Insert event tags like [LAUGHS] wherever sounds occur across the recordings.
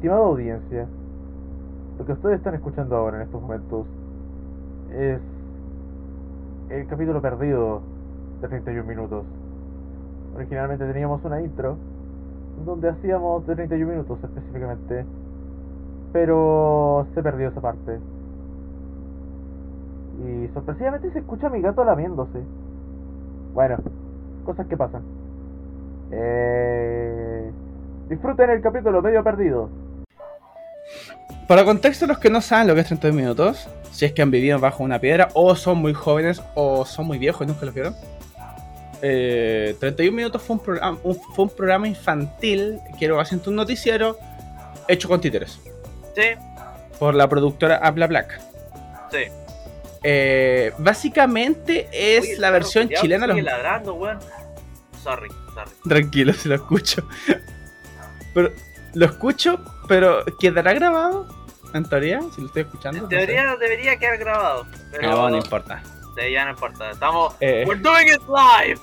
Estimada audiencia, lo que ustedes están escuchando ahora en estos momentos es el capítulo perdido de 31 minutos. Originalmente teníamos una intro donde hacíamos de 31 minutos específicamente, pero se perdió esa parte. Y sorpresivamente se escucha a mi gato lamiéndose. Bueno, cosas que pasan. Eh, disfruten el capítulo medio perdido. Para contexto, los que no saben lo que es 31 minutos, si es que han vivido bajo una piedra, o son muy jóvenes, o son muy viejos y nunca lo vieron. Eh, 31 minutos fue un, programa, un- fue un programa infantil, quiero hacer un noticiero, hecho con títeres, Sí, por la productora Habla Black. sí. Eh, básicamente es Oye, la versión culiao chilena los... ladrando, weón. Sorry, sorry. Tranquilo, [LAUGHS] si lo escucho. Pero lo escucho, pero ¿quedará grabado? En teoría, si lo estoy escuchando. En no sé. teoría debería quedar grabado. Pero No, no importa. Sí, ya no importa. Estamos. Eh. We're doing it live.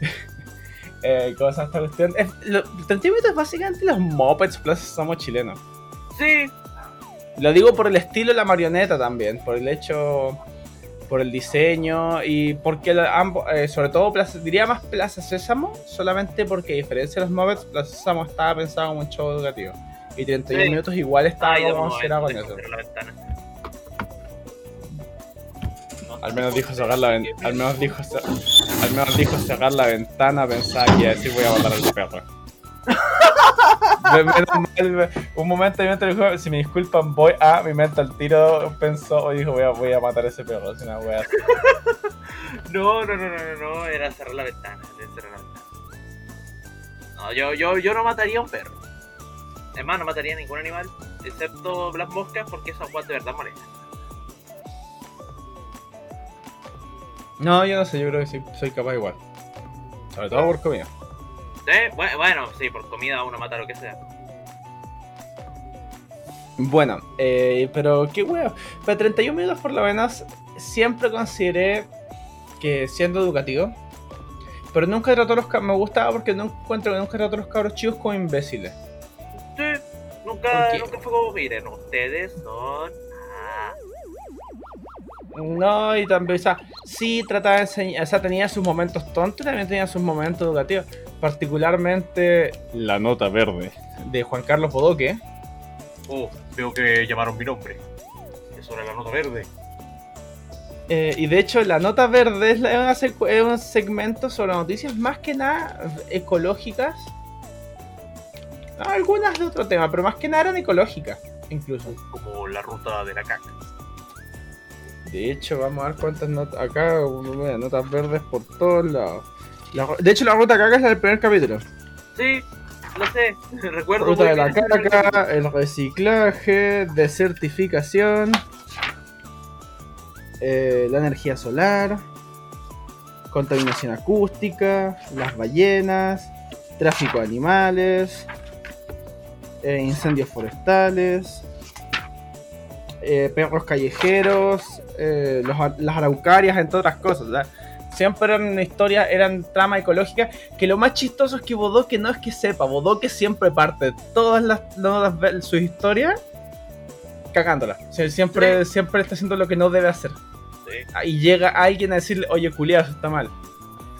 [LAUGHS] Eh, ¿Cómo se esta cuestión? Es, lo, 30 minutos es básicamente los Muppets Plus somos chilenos. Sí, Lo digo por el estilo de la marioneta también, por el hecho, por el diseño y porque ambos, eh, sobre todo Plaza- diría más Plaza Sésamo, solamente porque a diferencia de los Muppets, Plaza Sésamo estaba pensado como un show educativo. Y 31 Sí. minutos igual estaba considerado con eso. cerrar la ventana. No, Al menos dijo cerrar la ven- al menos dijo al menos dijo cerrar la ventana, pensaba que iba a decir voy a matar al perro. Un momento de mi mente dijo, si me disculpan voy a mi mente al tiro pensó o dijo voy a, voy a matar a ese perro. [LAUGHS] No, no, no, no, no, no, era cerrar la ventana, era cerrar la ventana. No, yo, yo, yo no mataría a un perro. Es más, no mataría a ningún animal, excepto las moscas, porque esas guas de verdad molestan. No, yo no sé, yo creo que sí, soy capaz igual. Sobre todo por comida. ¿Sí? Bueno, sí, por comida uno mata lo que sea. Bueno, eh, pero qué wea. Pero 31 minutos por lo menos siempre consideré que siendo educativo. Pero nunca trató a los cabros. Me gustaba porque no encuentro que nunca trató a los cabros chicos como imbéciles. Nunca, nunca fue como, miren, ustedes son... Ah, No, y también, o sea, sí trataba de enseñar, o sea, tenía sus momentos tontos y también tenía sus momentos educativos. Particularmente La Nota Verde de Juan Carlos Bodoque. oh, veo que llamaron mi nombre. Es hora de la nota verde. Eh, y de hecho, La Nota Verde es, la- es una secu- es un segmento sobre noticias más que nada ecológicas. Algunas de otro tema, pero más que nada eran ecológicas, incluso. Como la ruta de la caca. De hecho, vamos a ver cuántas notas. Acá, notas verdes por todos lados. La de hecho, la ruta caca es la del primer capítulo. Sí, lo sé. [LAUGHS] Recuerdo Ruta de la caca, el reciclaje, desertificación, eh, la energía solar, contaminación acústica, las ballenas, tráfico de animales, eh, incendios forestales, eh, perros callejeros, eh, los las araucarias, entre otras cosas. siempre eran historias, eran trama ecológica que lo más chistoso es que Bodoque no es que sepa, Bodoque siempre parte todas las notas de sus historias cagándola. O sea, siempre, siempre está haciendo lo que no debe hacer. Y llega alguien a decirle, oye, culiado, eso está mal.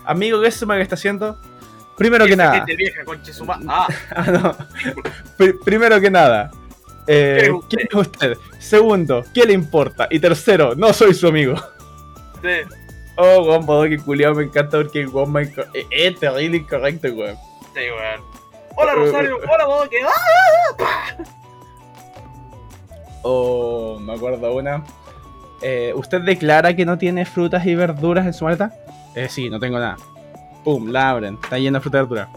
Amigo, ¿qué es eso que está haciendo? Primero que nada. vieja, Ah, [LAUGHS] Ah, no. Pri- primero que nada. eh, ¿Quién es usted? ¿Quién es usted? Segundo, ¿qué le importa? Y tercero, no soy su amigo. sí, Oh, weón, Bodoque culiado me encanta porque el weón me inco- eh, es terrible incorrecto, weón. sí, weón. Hola Eh, Rosario, hola Bodoque. ¡Ah! O me acuerdo una. eh, ¿Usted declara que no tiene frutas y verduras en su maleta? Eh, sí, no tengo nada. Pum, la abren. Está llena de fruta y verdura.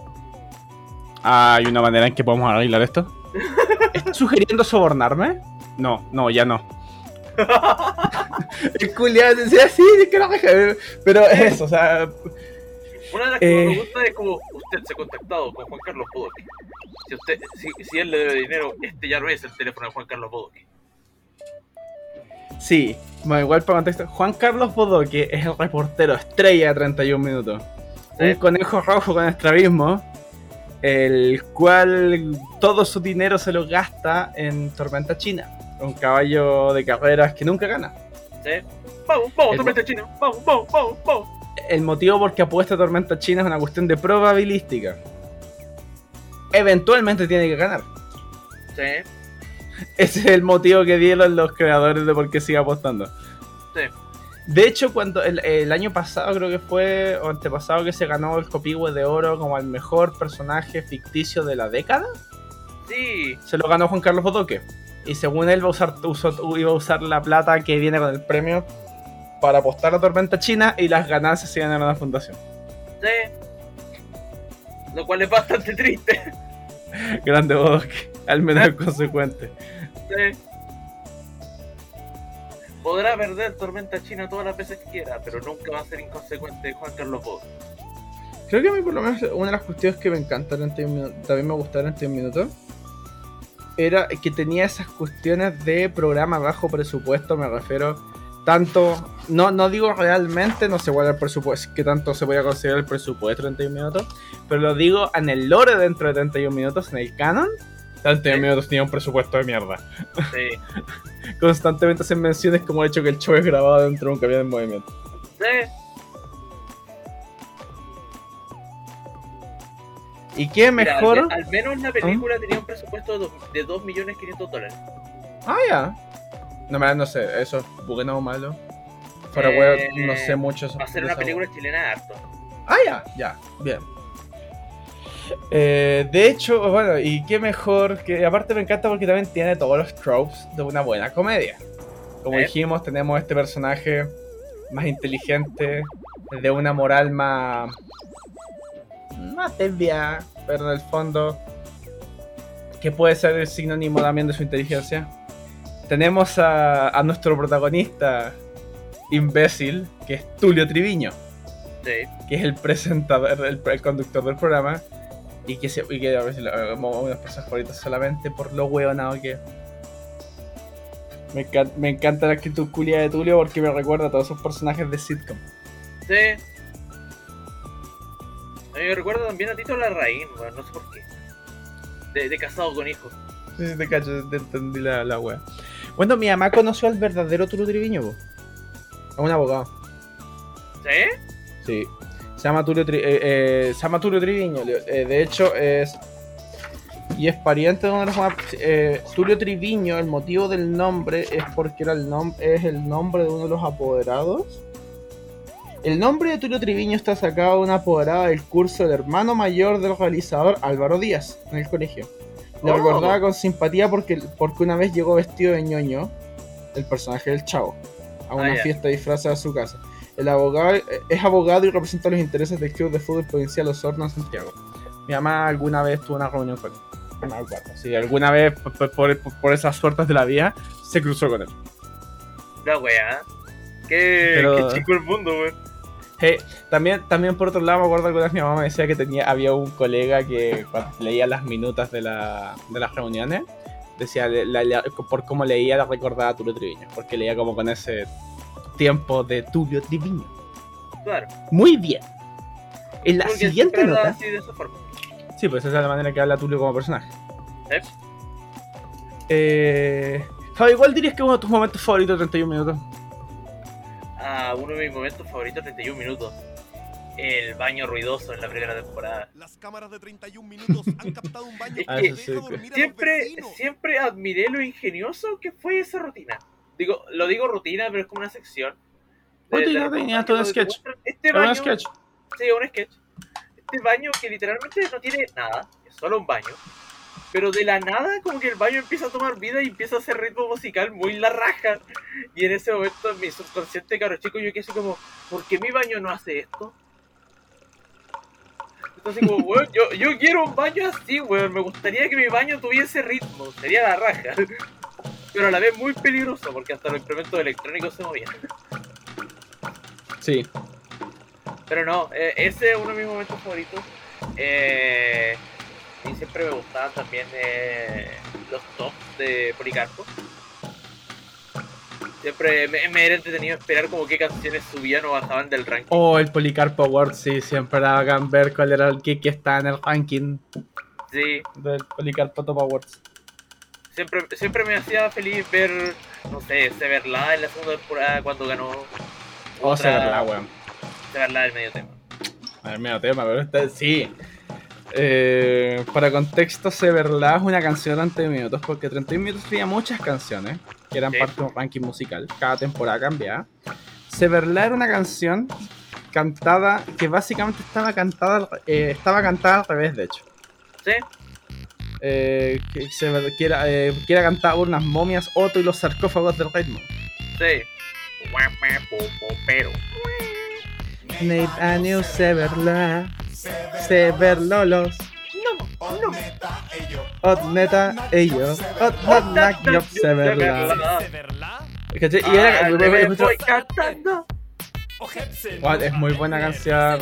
Ah, ¿Hay una manera en que podemos arreglar esto? ¿Estás sugiriendo sobornarme? No, no, ya no. [LAUGHS] El culiado decía así, de Pero es eso, o sea. Una de las que Eh. me gusta es como usted se ha contactado con Juan Carlos Bodoque. Si, usted, si, si él le debe dinero, este ya no es el teléfono de Juan Carlos Bodoque. Sí, bueno, igual para contexto. Juan Carlos Bodoque es el reportero estrella de 31 minutos. Un conejo rojo con estrabismo el cual todo su dinero se lo gasta en Tormenta China, un caballo de carreras que nunca gana. ¿Sí? Vamos, vamos, El- tormenta china. Vamos, vamos, vamos, vamos. El motivo por que apuesta a Tormenta China es una cuestión de probabilística. Eventualmente tiene que ganar. Sí, Ese es el motivo que dieron los creadores de por qué sigue apostando. sí. De hecho, cuando el, el año pasado creo que fue, o antepasado, que se ganó el Copihue de Oro como el mejor personaje ficticio de la década, Sí, se lo ganó Juan Carlos Bodoque. Y según él va a usar, usó- iba a usar la plata que viene con el premio para apostar a Tormenta China y las ganancias se iban a la fundación. sí. Lo cual es bastante triste. [LAUGHS] Grande Bodoque, al menos consecuente. Sí. Podrá perder Tormenta China todas las veces que quiera, pero nunca va a ser inconsecuente Juan Carlos Bodo. Creo que a mí por lo menos una de las cuestiones que me encanta en 31 Minutos, también me gustaron en 31 minutos, era que tenía esas cuestiones de programa bajo presupuesto, me refiero tanto, no, no digo realmente, no sé cuál es el presupuesto, que tanto se podía considerar el presupuesto de 31 minutos, pero lo digo en el lore dentro de 31 minutos, en el canon, 31 Sí. minutos tenía un presupuesto de mierda. Sí, [LAUGHS] Constantemente hacen menciones como el hecho que el show es grabado dentro de un camión en movimiento. sí. ¿Y qué Mira, al mejor? me- al, menos la película tenía un presupuesto de, dos- de 2.500.000 dólares. Ah, ya. No, me no sé, eso es bueno o malo. Fuera Eh, no sé mucho. eso- Va a ser una película wea. chilena de harto. Ah, ya, ya, bien. Eh, de hecho, bueno, y qué mejor que. Aparte, me encanta porque también tiene todos los tropes de una buena comedia. Como ¿Eh? dijimos, tenemos este personaje más inteligente, de una moral más. más pero en el fondo. que puede ser el sinónimo también de su inteligencia. Tenemos a, a nuestro protagonista imbécil, que es Tulio Triviño Sí. que es el presentador, el, el conductor del programa, y que, se, y que a veces lo- como los personajes favoritos solamente por lo hueonado que me, encan- me encanta la actitud culia de Tulio porque me recuerda a todos esos personajes de sitcom. Sí. A mí me recuerda también a Tito Larraín, weón, no sé por qué. De, de casado con hijos. Sí, sí, te cacho, te entendí la, la wea. Bueno, mi mamá conoció al verdadero Tulio Triviño, po. A un abogado. ¿Sí? Sí. Se llama Tulio, Tri- eh, eh, se llama Tulio Triviño. eh, de hecho, es. Y es pariente de uno de los más. Tulio Triviño, el motivo del nombre es porque era el nom- es el nombre de uno de los apoderados. El nombre de Tulio Triviño está sacado de una apoderada del curso del hermano mayor del realizador Álvaro Díaz en el colegio. Lo Oh. recordaba con simpatía porque, porque una vez llegó vestido de ñoño, el personaje del chavo, a una Ah, fiesta de disfraces a su casa. El abogado es abogado y representa los intereses del Club de Fútbol Provincial Osorno en Santiago. Mi mamá alguna vez tuvo una reunión con él. No me acuerdo. Sí, alguna vez por, por- por- esas suertes de la vida se cruzó con él. La weá. Qué, Pero- qué chico el mundo, weón. Hey, también, también por otro lado me acuerdo que una vez mi mamá me decía que tenía, había un colega que cuando leía las minutas de, la, de las reuniones, decía la- la- por cómo leía la recordaba a Tulio Triviño, porque leía como con ese tiempo de Tulio Triviño. Claro. Muy bien. En la Porque siguiente nota. así de esa forma. Sí, pues esa es la manera que habla Tulio como personaje. Eh, Javi, ¿cuál dirías que es uno de tus momentos favoritos de 31 minutos? Ah, uno de mis momentos favoritos, 31 minutos. El baño ruidoso en la primera temporada. Las cámaras de 31 minutos han captado un baño [LAUGHS] Es que Siempre, siempre admiré lo ingenioso que fue esa rutina. Digo, lo digo rutina, pero es como una sección. De- Rutina, de tenía reportaje todo un sketch. Este Era un baño, sketch. sí, un sketch. Este baño que literalmente no tiene nada, es solo un baño. Pero de la nada, como que el baño empieza a tomar vida y empieza a hacer ritmo musical muy la raja. Y en ese momento, en mi subconsciente, caro chico, yo quedé así como, ¿por qué mi baño no hace esto? Entonces, como, [LAUGHS] weón, yo, yo quiero un baño así, weón. Me gustaría que mi baño tuviese ritmo, sería la raja. Pero a la vez muy peligroso, porque hasta los instrumentos electrónicos se movían. Sí. Pero no, eh, ese es uno de mis momentos favoritos. Eh, y siempre me gustaban también eh, los tops de Policarpo. Siempre me, me era entretenido esperar como qué canciones subían o bajaban del ranking. Oh, el Policarpo Award, sí, siempre era ver cuál era el que, que está en el ranking Sí, del Policarpo Top Awards. Siempre, siempre me hacía feliz ver, no sé, Severla en la segunda temporada cuando ganó. Oh, Severla, weón. Severla del medio tema. A ver, medio tema, pero este sí. Eh, para contexto, Severla es una canción de 30 minutos, porque 31 minutos tenía muchas canciones que eran Sí. parte de un ranking musical. Cada temporada cambiaba. Severla era una canción cantada que básicamente estaba cantada, eh, estaba cantada al revés, de hecho. ¿Sí? Eh, que, se- que era, eh, que era cantada por unas momias Otto y los sarcófagos del ritmo. Sí. Pero. Nate Anu Severla, Severlolos. Ot neta, ellos. Ot not nak yop Severla. ¿Cachai? Y era. Ah, me- te me- me me- voy cantando. What, es muy buena canción.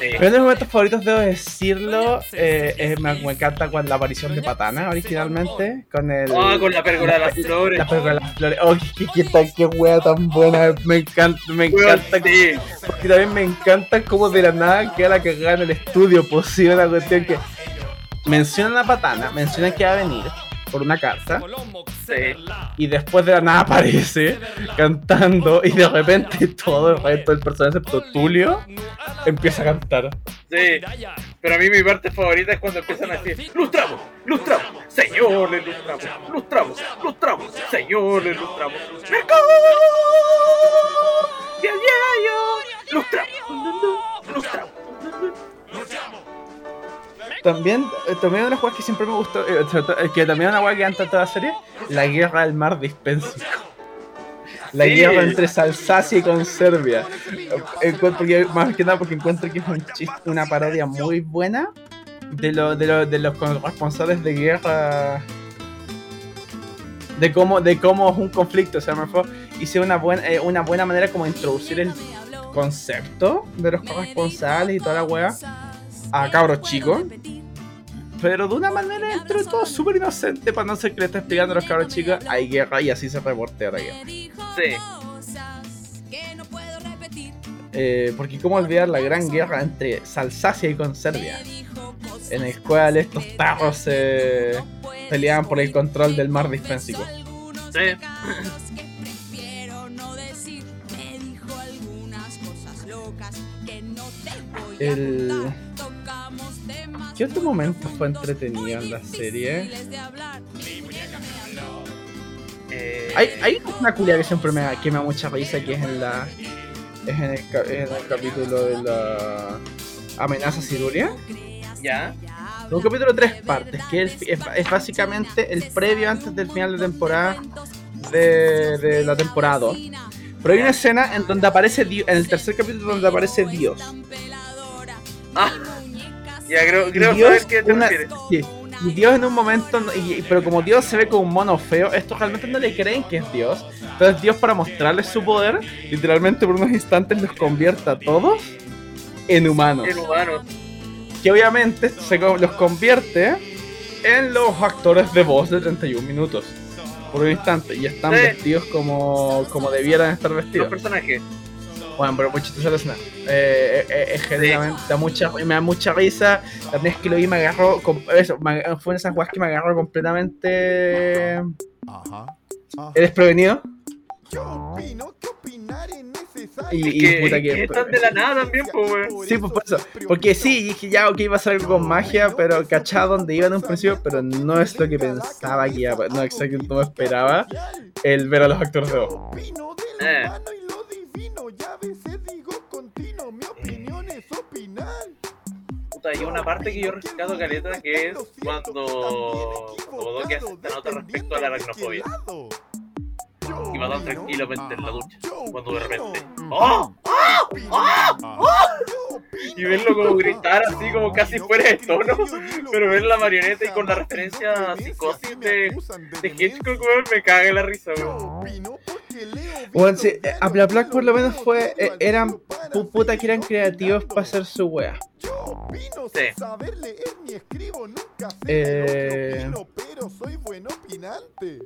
Sí. Pero uno de mis momentos favoritos, debo decirlo, eh, es- me, me encanta con la aparición de Patana originalmente. Con el. Ah, con la pérgola de las flores. La pérgola de las flores. Oh, qué, qué, qué, qué wea tan buena. Me encanta, me encanta. sí. Porque también me encanta cómo de la nada queda la cagada en el estudio posible la cuestión que mencionan a Patana, mencionan que va a venir por una Sí. y después de la nada aparece cantando y de repente todo el resto del personaje excepto Tulio empieza a cantar. Sí. Pero a mí mi parte favorita es cuando empiezan a decir lustramos, lustramos, señores, lustramos, lustramos, lustramos, señores, lustramos. ¡Mercado! ¡Y el diario! ¡Lustramos! ¡Lustramos! También, eh, también una juega que siempre me gustó, eh, eh, que también una juega que anta toda la serie, la guerra del mar dispensico. La Sí. guerra entre Alsacia y con Serbia. Encuentro que- más que nada porque encuentro que es un chiste, una parodia muy buena de, lo, de, lo- de los responsables de guerra. De cómo, de cómo es un conflicto. O sea, me fue, hice una buena, eh, una buena manera como de introducir el concepto de los corresponsales y toda la wea a cabros chicos. Pero de una manera dentro de todo súper inocente para no ser que le esté explicando a los cabros chicos hay guerra y así se reportea la guerra. Sí. Eh, porque cómo olvidar la gran guerra entre Alsacia y con Serbia, en el cual estos tarros se peleaban por el control del mar dispénsico. Sí. El... ¿Qué otro momento fue entretenido en la serie? Eh, Hay, hay una culia que siempre me que me da mucha risa que es en la es en el, ca- en el capítulo de la amenaza Siruria. Ya. Un capítulo de tres partes, que es, es- es básicamente el previo antes del final de temporada de, de la temporada 2. Pero hay una escena en donde aparece Dios, en el tercer capítulo donde aparece Dios. Ah. Ya, creo, creo Dios, saber qué te una- refieres. sí, y Dios en un momento, y- pero como Dios se ve como un mono feo, estos realmente no le creen que es Dios. Entonces Dios para mostrarles su poder, literalmente por unos instantes los convierte a todos en humanos. En humano. Que obviamente se los convierte en los actores de voz de 31 minutos. Por un instante. Y están Sí. vestidos como, como debieran estar Los vestidos. personajes. Bueno, pero muy chistosa la escena. Eh, eh, eh, genuinamente da mucha, me da mucha risa. La vez que lo vi me agarró. Eso, me- fue en esas weas que me agarró completamente. Ajá. ajá. desprevenido. ¿Qué opino? ¿Qué opinar es necesario? Y, y que, puta que que. están de la nada también, pues, weón. Sí, pues por eso. Porque sí, dije ya, ok, iba a ser algo con magia, pero cachaba donde iba en un principio, pero no es lo que pensaba que iba a No, exactamente no esperaba el ver a los actores de voz. Eh. Y a veces digo continuo. Mi opinión es opinar. Puta, hay una parte que yo rescato caleta que es cuando, Bodoque hace esta nota respecto a la aracnofobia. Y va tan tranquilamente en la ducha. Cuando de repente. ¡Oh! Y verlo como gritar así como casi fuera de tono. Pero ver la marioneta y con la referencia a psicosis de, de Hitchcock, weón, me caga la risa, weón. Bueno, sí, eh, a Bla Black por lo menos fue. eh, eran pu- puta que eran creativos para hacer su wea. Sí. Saber leer ni escribo nunca sé Eh. lo que opino, pero soy buen opinante.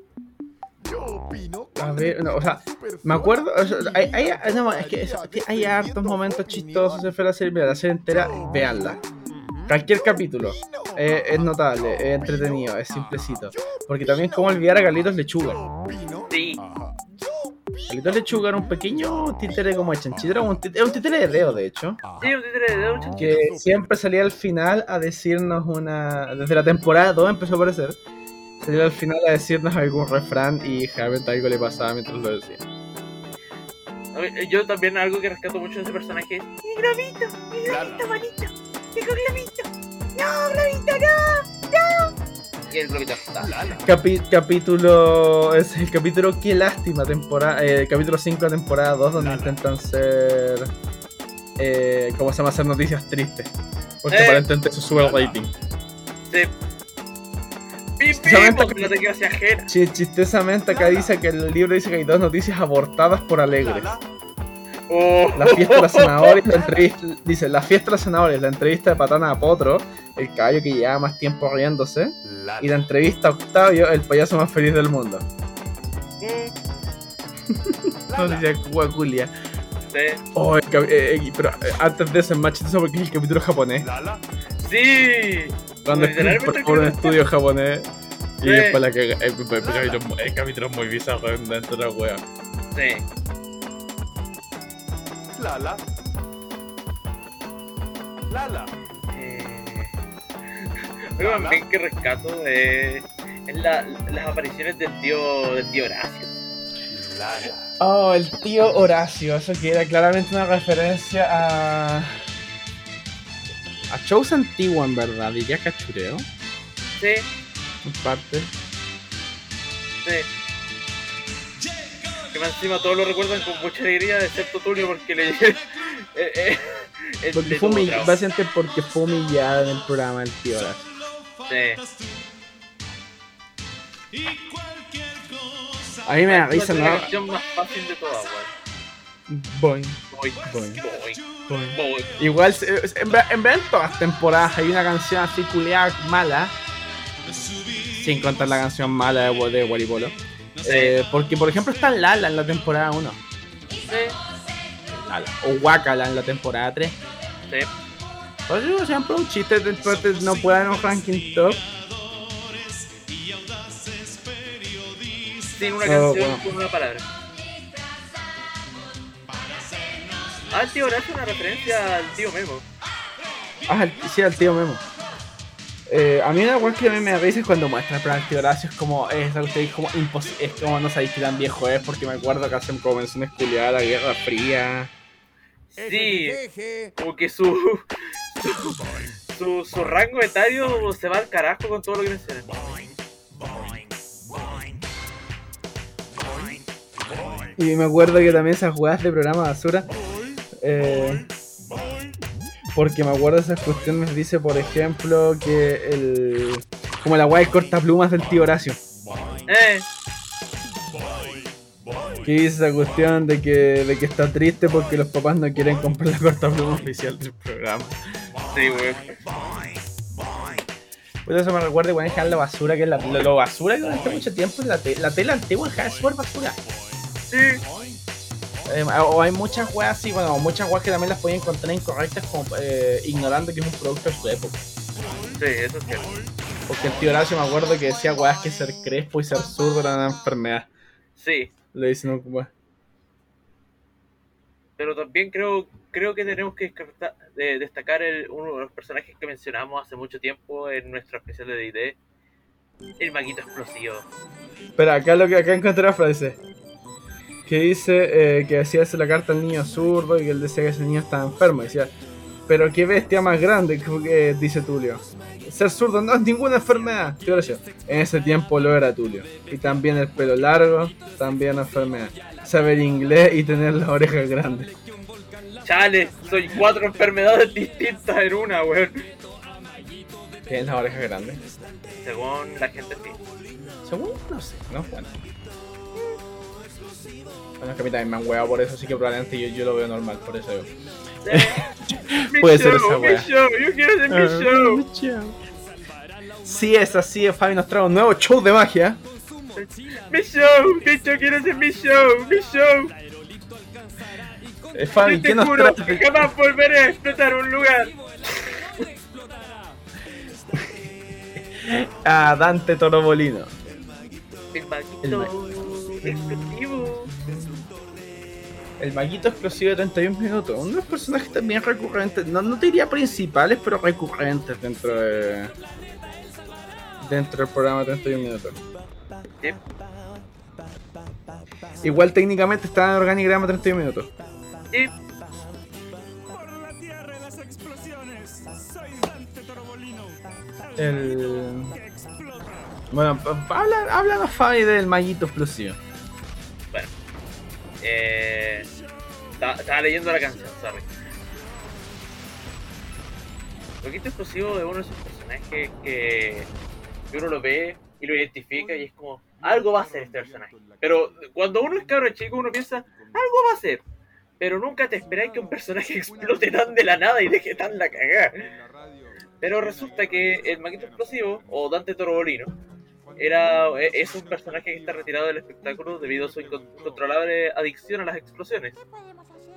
Yo opino A ver, no, o sea, me acuerdo, o sea, hay, hay, no, es que hay hartos momentos chistosos de la serie, mira, la serie entera, véanla. Cualquier capítulo eh, es notable, es entretenido, es simplecito. Porque también como olvidar a Galitos Lechuga. Galitos Lechuga era un pequeño títere como de chanchito, era un títere, un títere de Leo, de hecho. Sí, un títere de un chanchito. Que siempre salía al final a decirnos una... Desde la temporada 2 empezó a aparecer. Salía al final a decirnos algún refrán y generalmente algo le pasaba mientras lo decía. Ver, Yo también algo que rescato mucho de ese personaje es Mi globito, mi globito bonito, tengo globito. No, globito, no, no. Está. Capi- capítulo. Es el capítulo Qué lástima, temporada. eh, capítulo 5 de temporada 2, donde intentan ser. Eh, ¿Cómo se llama? Hacer noticias tristes. Porque Eh. aparentemente eso sube el rating. Sí. Que- no te chistosamente acá dice que el libro dice que hay dos noticias abortadas por alegre. Oh. La fiesta de las zanahorias, la [LAUGHS] entrevista. Dice, la fiesta de las zanahorias, la entrevista de Patana a Potro, el caballo que lleva más tiempo riéndose. Y la entrevista a Octavio, el payaso más feliz del mundo. Mm, [LAUGHS] Noticia guaculia. Sí. Oh, el eh, eh, pero eh, antes de eso es más chistoso porque es el capítulo japonés. Sí. Cuando Literalmente por, un estudio japonés. Y Sí. después la caga. El, el capítulo, es muy- el capítulo es muy bizarro dentro de la wea. Sí. Lala. Lala. Eh, también que rescato es la, las apariciones del tío, del tío Horacio. Lala. Oh, el tío Horacio. Eso que era claramente una referencia a. A shows antiguos, en verdad. Diría cachureo. Sí, En parte. sí. Más encima todos lo recuerdan con mucha alegría, excepto Tulio porque le. [LAUGHS] eh, eh, Porque fue humillado. Básicamente porque fue humillado en el programa el tío Horacio. Sí. A mí me da risa, es la ¿no? canción más fácil de todas. Boing, boing, boing. voy. Igual, en, en en todas las temporadas hay una canción así culiada mala. Sin contar la canción mala de, de Waripolo. Eh, porque, por ejemplo, está Lala en la temporada 1. Sí, Lala. O Wakala en la temporada 3. sí. Por eso, siempre un chiste de de no pueda en un ranking top. Sin una Oh, canción bueno. con una palabra. Ah, el tío Horacio es una referencia al tío Memo. Ah, el, sí, el tío Memo. Eh, a mí una cosa que a mí me da risa es cuando muestra el programa del tío Horacio. Es como, es algo que es como imposible. Es como no sabéis qué tan viejo es. Porque me acuerdo que hacen como menciones culiadas la Guerra Fría. Sí, como que su, su, su, su rango etario se va al carajo con todo lo que mencionan. Y me acuerdo que también esas jugadas de programa basura. eh, porque me acuerdo de esas cuestiones. Dice, por ejemplo, que el. Como la guay corta plumas del tío Horacio. Eh, Que dice esa cuestión de que, de que está triste porque los papás no quieren comprar la corta pluma oficial del programa. sí, weón. Pues eso me recuerda en general la basura, que es la, lo, lo basura que durante mucho tiempo la, te- la tela antigua es súper basura. Sí, Eh, o hay muchas weas así, bueno, muchas weas que también las pueden encontrar incorrectas como eh, ignorando que es un producto de su época. sí, eso es cierto. Porque el tío Horacio me acuerdo que decía weas que ser crespo y ser zurdo era una enfermedad. Sí, Le dicen un wea. pero también creo creo que tenemos que destacar el, uno de los personajes que mencionamos hace mucho tiempo en nuestro especial de D&D. El maguito explosivo. Espera, acá lo que acá encontré la frase. Que dice eh, que decía hacer la carta al niño zurdo y que él decía que ese niño estaba enfermo. Decía, pero qué bestia más grande, que, dice Tulio. Ser zurdo no es ninguna enfermedad. Horacio, En ese tiempo lo era Tulio. Y también el pelo largo, también enfermedad. Saber inglés y tener las orejas grandes. Chale, soy cuatro enfermedades distintas en una, weón. ¿Tienes las orejas grandes? Según la gente. Según, no sé, no bueno. Bueno, es que a mí también me han hueado por eso, así que probablemente yo, yo lo veo normal, por eso. [LAUGHS] Mi Puede ser show, esa mi wea. show, yo quiero hacer Ah, mi show. Si es así, Fabi nos trae un nuevo show de magia. Mi show, bicho, quiero hacer mi show, mi show. Eh, Fabi, Yo te ¿qué nos juro traes? que jamás volveré a explotar un lugar. [LAUGHS] A Dante Torobolino. El El maquito explosivo. El maguito explosivo de 31 minutos. Uno de los personajes también recurrentes. No, no te diría principales, pero recurrentes dentro de. Dentro del programa 31 minutos. Igual técnicamente está en el organigrama 31 minutos. El. Bueno, habla, háblanos Fabi del maguito explosivo. Eh, estaba, leyendo la canción, sorry. Loquito Explosivo es uno de esos personajes que, uno lo ve y lo identifica y es como, algo va a ser este personaje. Pero cuando uno es cabro chico, uno piensa, algo va a ser. Pero nunca te esperáis que un personaje [LAUGHS] explote tan de la nada y deje tan la cagada. Pero resulta que el Maquito Explosivo, o Dante Torobolino, era, e- es un personaje que está retirado del espectáculo debido a su incon- incontrolable adicción a las explosiones.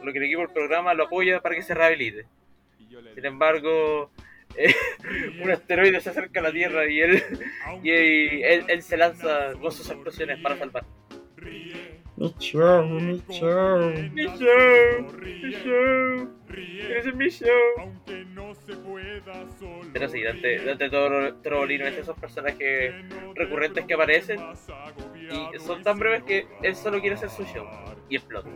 Lo que el equipo del programa lo apoya para que se rehabilite. Sin embargo, eh, [LAUGHS] un asteroide se acerca a la Tierra y él, [LAUGHS] y él, él se lanza con sus explosiones para salvar. Mi show, mi show. Mi show, mi show, ese es mi show. Aunque no se pueda solo. Pero sí, Dante, Dante Toro- Trovolino es de esos personajes recurrentes que aparecen y son tan breves que él solo quiere hacer su show y explota.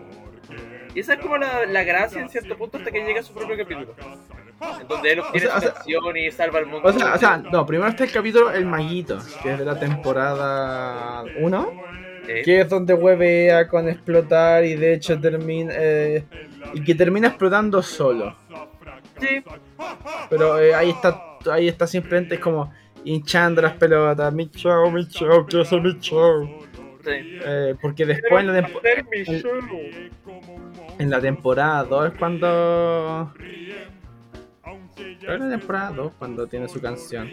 Y esa es como la, la gracia en cierto punto hasta que llega a su propio capítulo. En donde él obtiene O sea, su o sea- canción y salva al mundo. O sea, o sea, no, primero está el capítulo El Maguito, que es de la temporada 1, Que es donde huevea con explotar y de hecho termina. eh, y que termina explotando solo. Sí, Pero eh, ahí está ahí está simplemente es como hinchando las pelotas. Mi show, mi show, quiero hacer mi show. sí. Eh, porque después en la, tempo- en- la temporada 2 es cuando. En la temporada 2 cuando tiene su canción.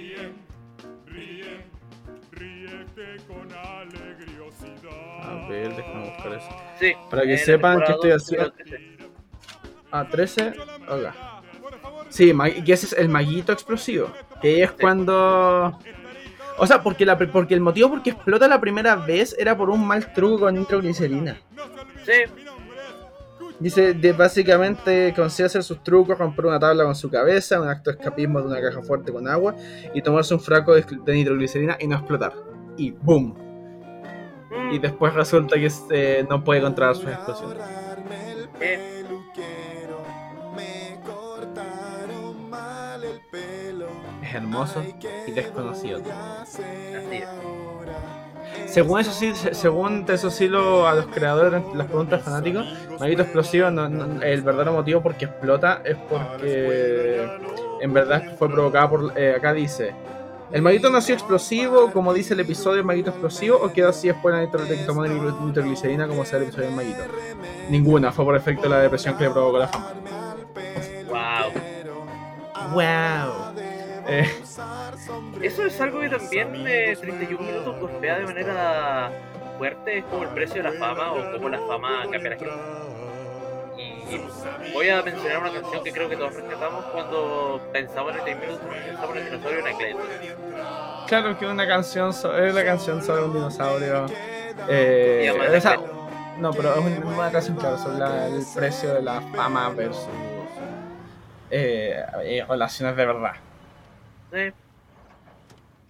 A ver, déjame buscar eso. Sí. Para que sepan que estoy dos, haciendo- número 13. A 13, ok. Sí, y ese es el maguito explosivo. Que es cuando. O sea, porque, la, porque el motivo por qué explota la primera vez era por un mal truco con nitroglicerina. Sí, Dice, de, básicamente consigue hacer sus trucos, romper una tabla con su cabeza, un acto de escapismo de una caja fuerte con agua y tomarse un fraco de, de nitroglicerina y no explotar. Y ¡boom! Mm, Y después resulta que este, no puede controlar sus explosiones. Eh. Es hermoso Ay, ¿qué y desconocido. Según eso sí, se- según eso sí lo, a los creadores las preguntas fanáticos, Maguito Explosivo no- no- el verdadero motivo por qué explota es porque en verdad fue provocada por eh, acá dice el maguito nació explosivo como dice el episodio del maguito explosivo o quedó así después de la nitro- de que tomó nitro- nitroglicerina como sea el episodio del maguito ninguna fue por efecto de la depresión que le provocó la fama wow. wow Eh, Eso es algo que también eh, 31 minutos golpea de manera fuerte, es como el precio de la fama o como la fama cambia la gente. Y voy a mencionar una canción que creo que todos rescatamos cuando pensamos en el 31 minutos, pensamos en el dinosaurio Anacleto. claro que una canción so- es la canción sobre un dinosaurio. Eh, esa- no pero es un- una canción claro sobre la- el precio de la fama versus eh, relaciones de verdad. Sí,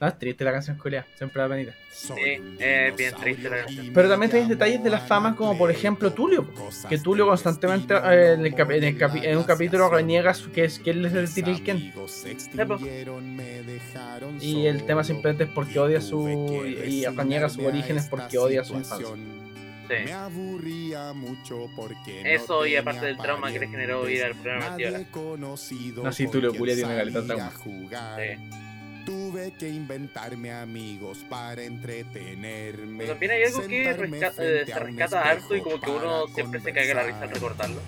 no es triste la canción Julia siempre da penita sí, es bien triste la canción. pero también tenéis detalles de la fama como por ejemplo Tulio que Tulio constantemente eh, en, el capi- en el capi- en un capítulo reniega su- que, es, que él es el Tiril Ken y el tema simplemente es porque odia su y, y reniega sus orígenes porque odia su infancia Sí. aburría mucho porque Eso y aparte del trauma que le generó ir al programa de Tiola. No, sí, Tulio Culia tiene caleta de trauma. Sí. Tuve que inventarme amigos para entretenerme. También hay algo que eh, se rescata harto y como que uno siempre se cae la risa al recortarlo.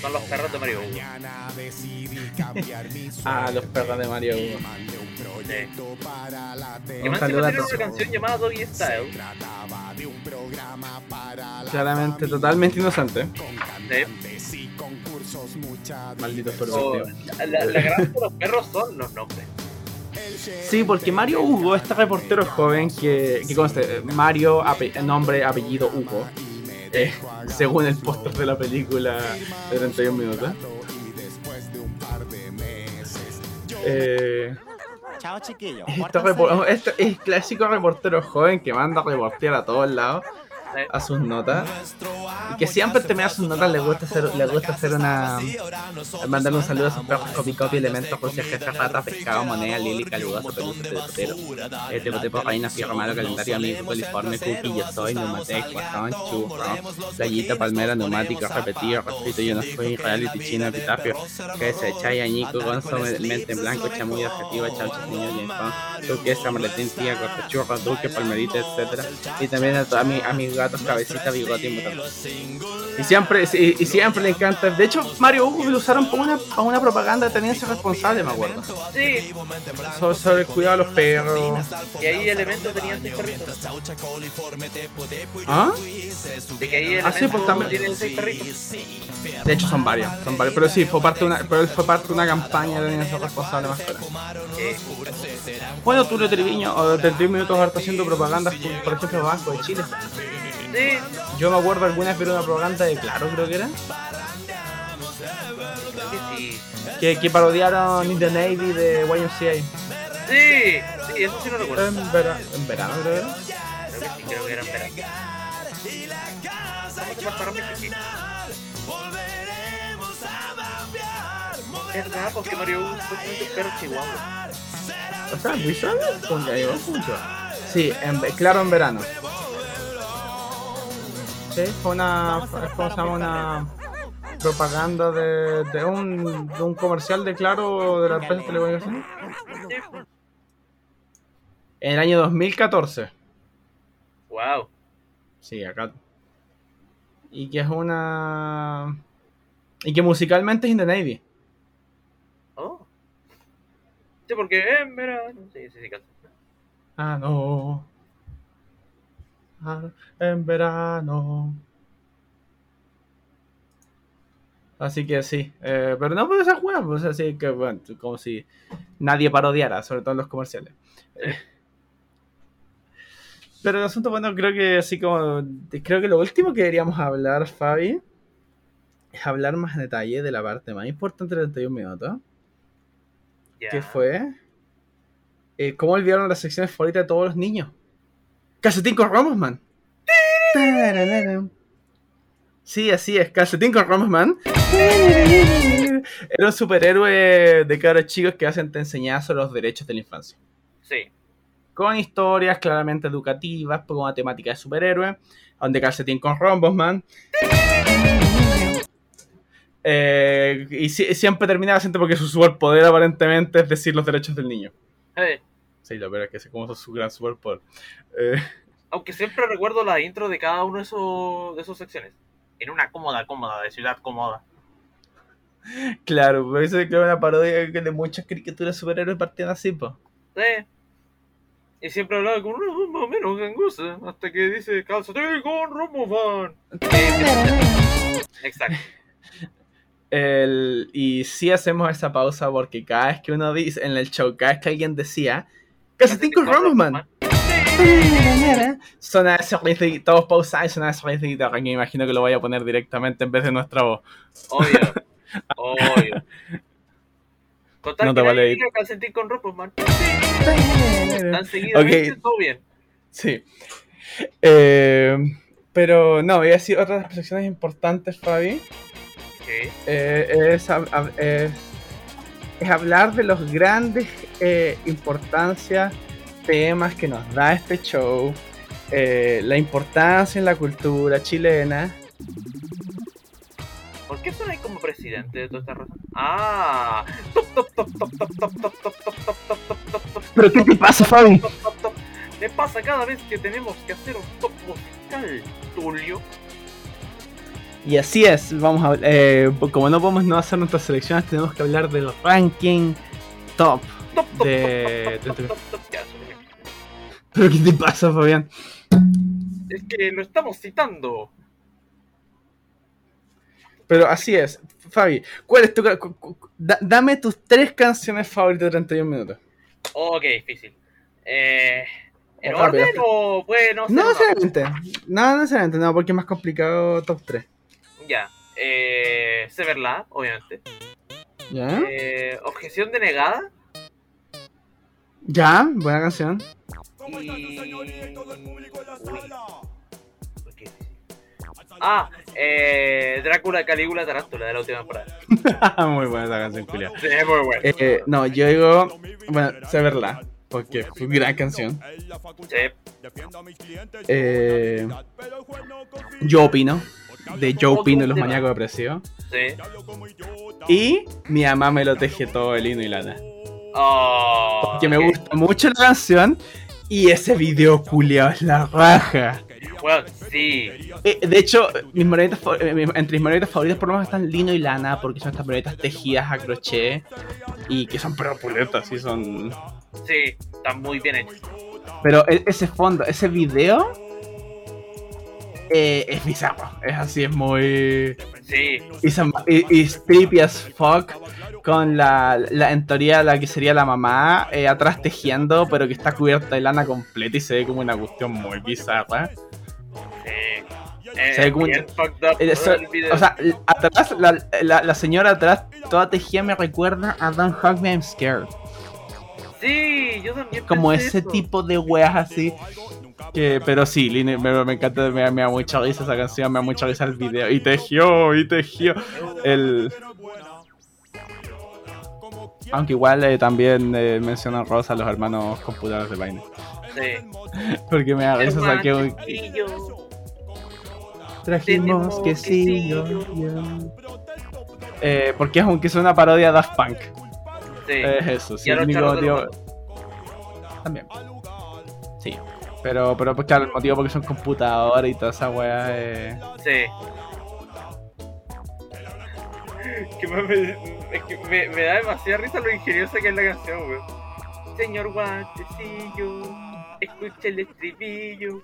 Son los perros de Mario Hugo. [LAUGHS] ah, los perros de Mario Hugo. Sí. Y más encima tiene una canción llamada Doggy Style. Claramente, totalmente inocente. Sí. Malditos perros. Oh, la, la de los perros son los nombres. Sí, porque Mario Hugo, este reportero joven que, que conste, Mario, ape- nombre, apellido Hugo, eh, según el póster de la película de 31 minutos. Eh, este, este es clásico reportero joven que manda a reportear a todos lados a sus notas. Y que siempre termina sus notas le gusta hacer le gusta hacer una mandarle un saludo a sus perros copy copy elementos con jefe rata pescado moneda lili caludoso peluso tetero este botepo reina fierro malo calendario amigo coliforme cookie yo soy neumatec guasón churro playita palmera neumático repetido refrito yo no fui reality chino epitafio se chay añico gonzo mente en blanco chamuyo objetivo chaucha niño lienfón turquesa maletín tía cortachurro duque palmerita etcétera. Y también a, to- a, mi, a mis gatos cabecita bigote y mutante y siempre y, y siempre le encanta de hecho Mario Hugo lo usaron para una, para una propaganda de tenencia responsable me acuerdo sí, sobre, sobre el cuidado de los perros que ahí elementos tenían seis perritos. ¿Ah? De que ahí Ah, sí, pues, también. tienen seis perritos. De hecho son varios, son varios, pero sí, fue parte de una, pero fue parte de una campaña de tenencia responsable más. Eh, Bueno, Tulio Triviño, o de 3 minutos ahora está haciendo propaganda, por ejemplo, Banco de Chile. Sí, Yo me acuerdo alguna vez ver una propaganda de Claro, creo que era, que sí. que, que parodiaron In the Navy de YMCA. Sí, sí, eso sí lo recuerdo. En, vera- en verano, creo que era. Creo que sí, creo que era en verano. Verdad, porque fue un perro chihuahua. O sea. Con que ahí va mucho. Sí, en, claro, en verano. Sí, fue una. ¿Cómo se llama? Una propaganda de, de, un, de un comercial de Claro de la empresa de telecomunicaciones. En el año 2014. Wow. Sí, acá. Y que es una. Y que musicalmente es In the Navy. Oh. Sí, porque en verano. Sí, sí, sí, calza. Ah, no. En verano. Así que sí. eh, pero no por esas weas, pues así que bueno, como si nadie parodiara, sobre todo en los comerciales. Eh, Pero el asunto, bueno, creo que así como. Creo que lo último que deberíamos hablar, Fabi, es hablar más en detalle de la parte más importante de 31 minutos. Que fue eh, cómo olvidaron las secciones favoritas de todos los niños. Calcetín con Ramos Man. Sí, así es, Calcetín con Ramos Man. Era un superhéroe de cabros chicos que hacen te enseñar sobre los derechos de la infancia. Sí. Con historias claramente educativas, con una temática de superhéroe, donde Calcetín con Rombos Man. Eh, y si- siempre terminaba siempre porque su superpoder aparentemente es decir los derechos del niño. Eh, Sí, lo peor es que sé cómo es su gran superpoder. Eh, aunque siempre recuerdo la intro de cada uno de esos de esas secciones. En una cómoda, cómoda, de ciudad cómoda. claro, pero eso es una parodia de muchas caricaturas superhéroes partían así, pues. Sí. Y siempre hablaba con una más o menos gangosa. Hasta que dice calcetín con Romovan. Exacto. El, y sí hacemos esa pausa porque cada vez que uno dice en el show, cada vez que alguien decía Calcetín con Ramos Man, Suena ese riff de todos pausados y suena ese que me imagino que lo voy a poner directamente en vez de nuestra voz. Obvio. Obvio. Total, No te vale calcetín con Romovan. Tan seguidamente, Ok. todo bien. Sí. Eh, pero no, voy a decir otras de las secciones importantes, Fabi. Ok. Eh, es, es- es hablar de los grandes eh, importancias, temas que nos da este show, eh, la importancia en la cultura chilena. ¿Por qué ahí como presidente de toda esta razón? Ah. Top, top, top, top, top, top, top, top, top, top, top, top, top, top, ¿Pero qué te pasa, top, Fabi? top, top, top. Me pasa cada vez que tenemos que hacer un top musical, Tulio. Y así es, vamos a eh, como no podemos no hacer nuestras selecciones, tenemos que hablar del ranking top top, top, De- suficiente. ¿Pero qué te pasa, Fabián? Es que lo estamos citando. Pero así es. Fabi, ¿cuál es tu... da- dame tus tres canciones favoritas de 31 minutos. Oh, qué difícil. Eh, ¿En rápido. orden o puede no ser? No necesariamente. No, no necesariamente, no, porque es más complicado top 3. Ya. Eh, Severla, obviamente. ¿Ya? Eh, Objeción denegada. ¿Ya? Buena canción. Y... Ah, eh, Drácula, Calígula, Tarántula de la última temporada. [LAUGHS] Muy buena esa canción, Julia. Sí, muy bueno. Eh, no, yo digo... Bueno, sé verla. Porque fue una gran canción. Sí. Eh, yo opino. De Yo opino y los maníacos depresivos. Sí. Y mi mamá me lo teje todo el hino y lana. Oh, Que me gusta mucho la canción. Y ese video culiao es la raja. Bueno, sí. Eh, de hecho, mis marionetas, eh, entre mis marionetas favoritas por lo menos están Lino y Lana, porque son estas marionetas tejidas a crochet y que son pero puletas, sí son. Sí, está muy bien hecho. Pero e- ese fondo, ese video eh, es bizarro, es así, es muy. Sí. Y es creepy as fuck. Con la, la, en teoría, la que sería la mamá eh, atrás tejiendo, pero que está cubierta de lana completa y se ve como una cuestión muy bizarra. Sí. Eh, Se ve como bien up Eh, el video. o sea, atrás, la, la, la señora atrás, toda tejida me recuerda a Don't Hug Me, I'm Scared. sí, yo también Como ese eso. tipo de weas así. Que, pero sí, Line- me, me encanta, me, me da mucha risa esa canción, me da mucha risa el video. Y tejió, y tejió. El... Aunque igual eh, también eh, mencionan Rosa a los hermanos computadores de vaina. Sí. [LAUGHS] Porque me da risa, Hermano saqué un... chiquillo. Trajimos Tenemos quesillo. quesillo. Eh, porque es aunque es una parodia de Daft Punk. Sí. Es eso, sí, el único motivo. También. Sí. Pero, pero pues claro, el motivo porque son computadoras y toda esa weá eh... Sí. Que me, me- es que me, me da demasiada risa lo ingeniosa que es la canción, weón. Señor Guantecillo, escucha el estribillo.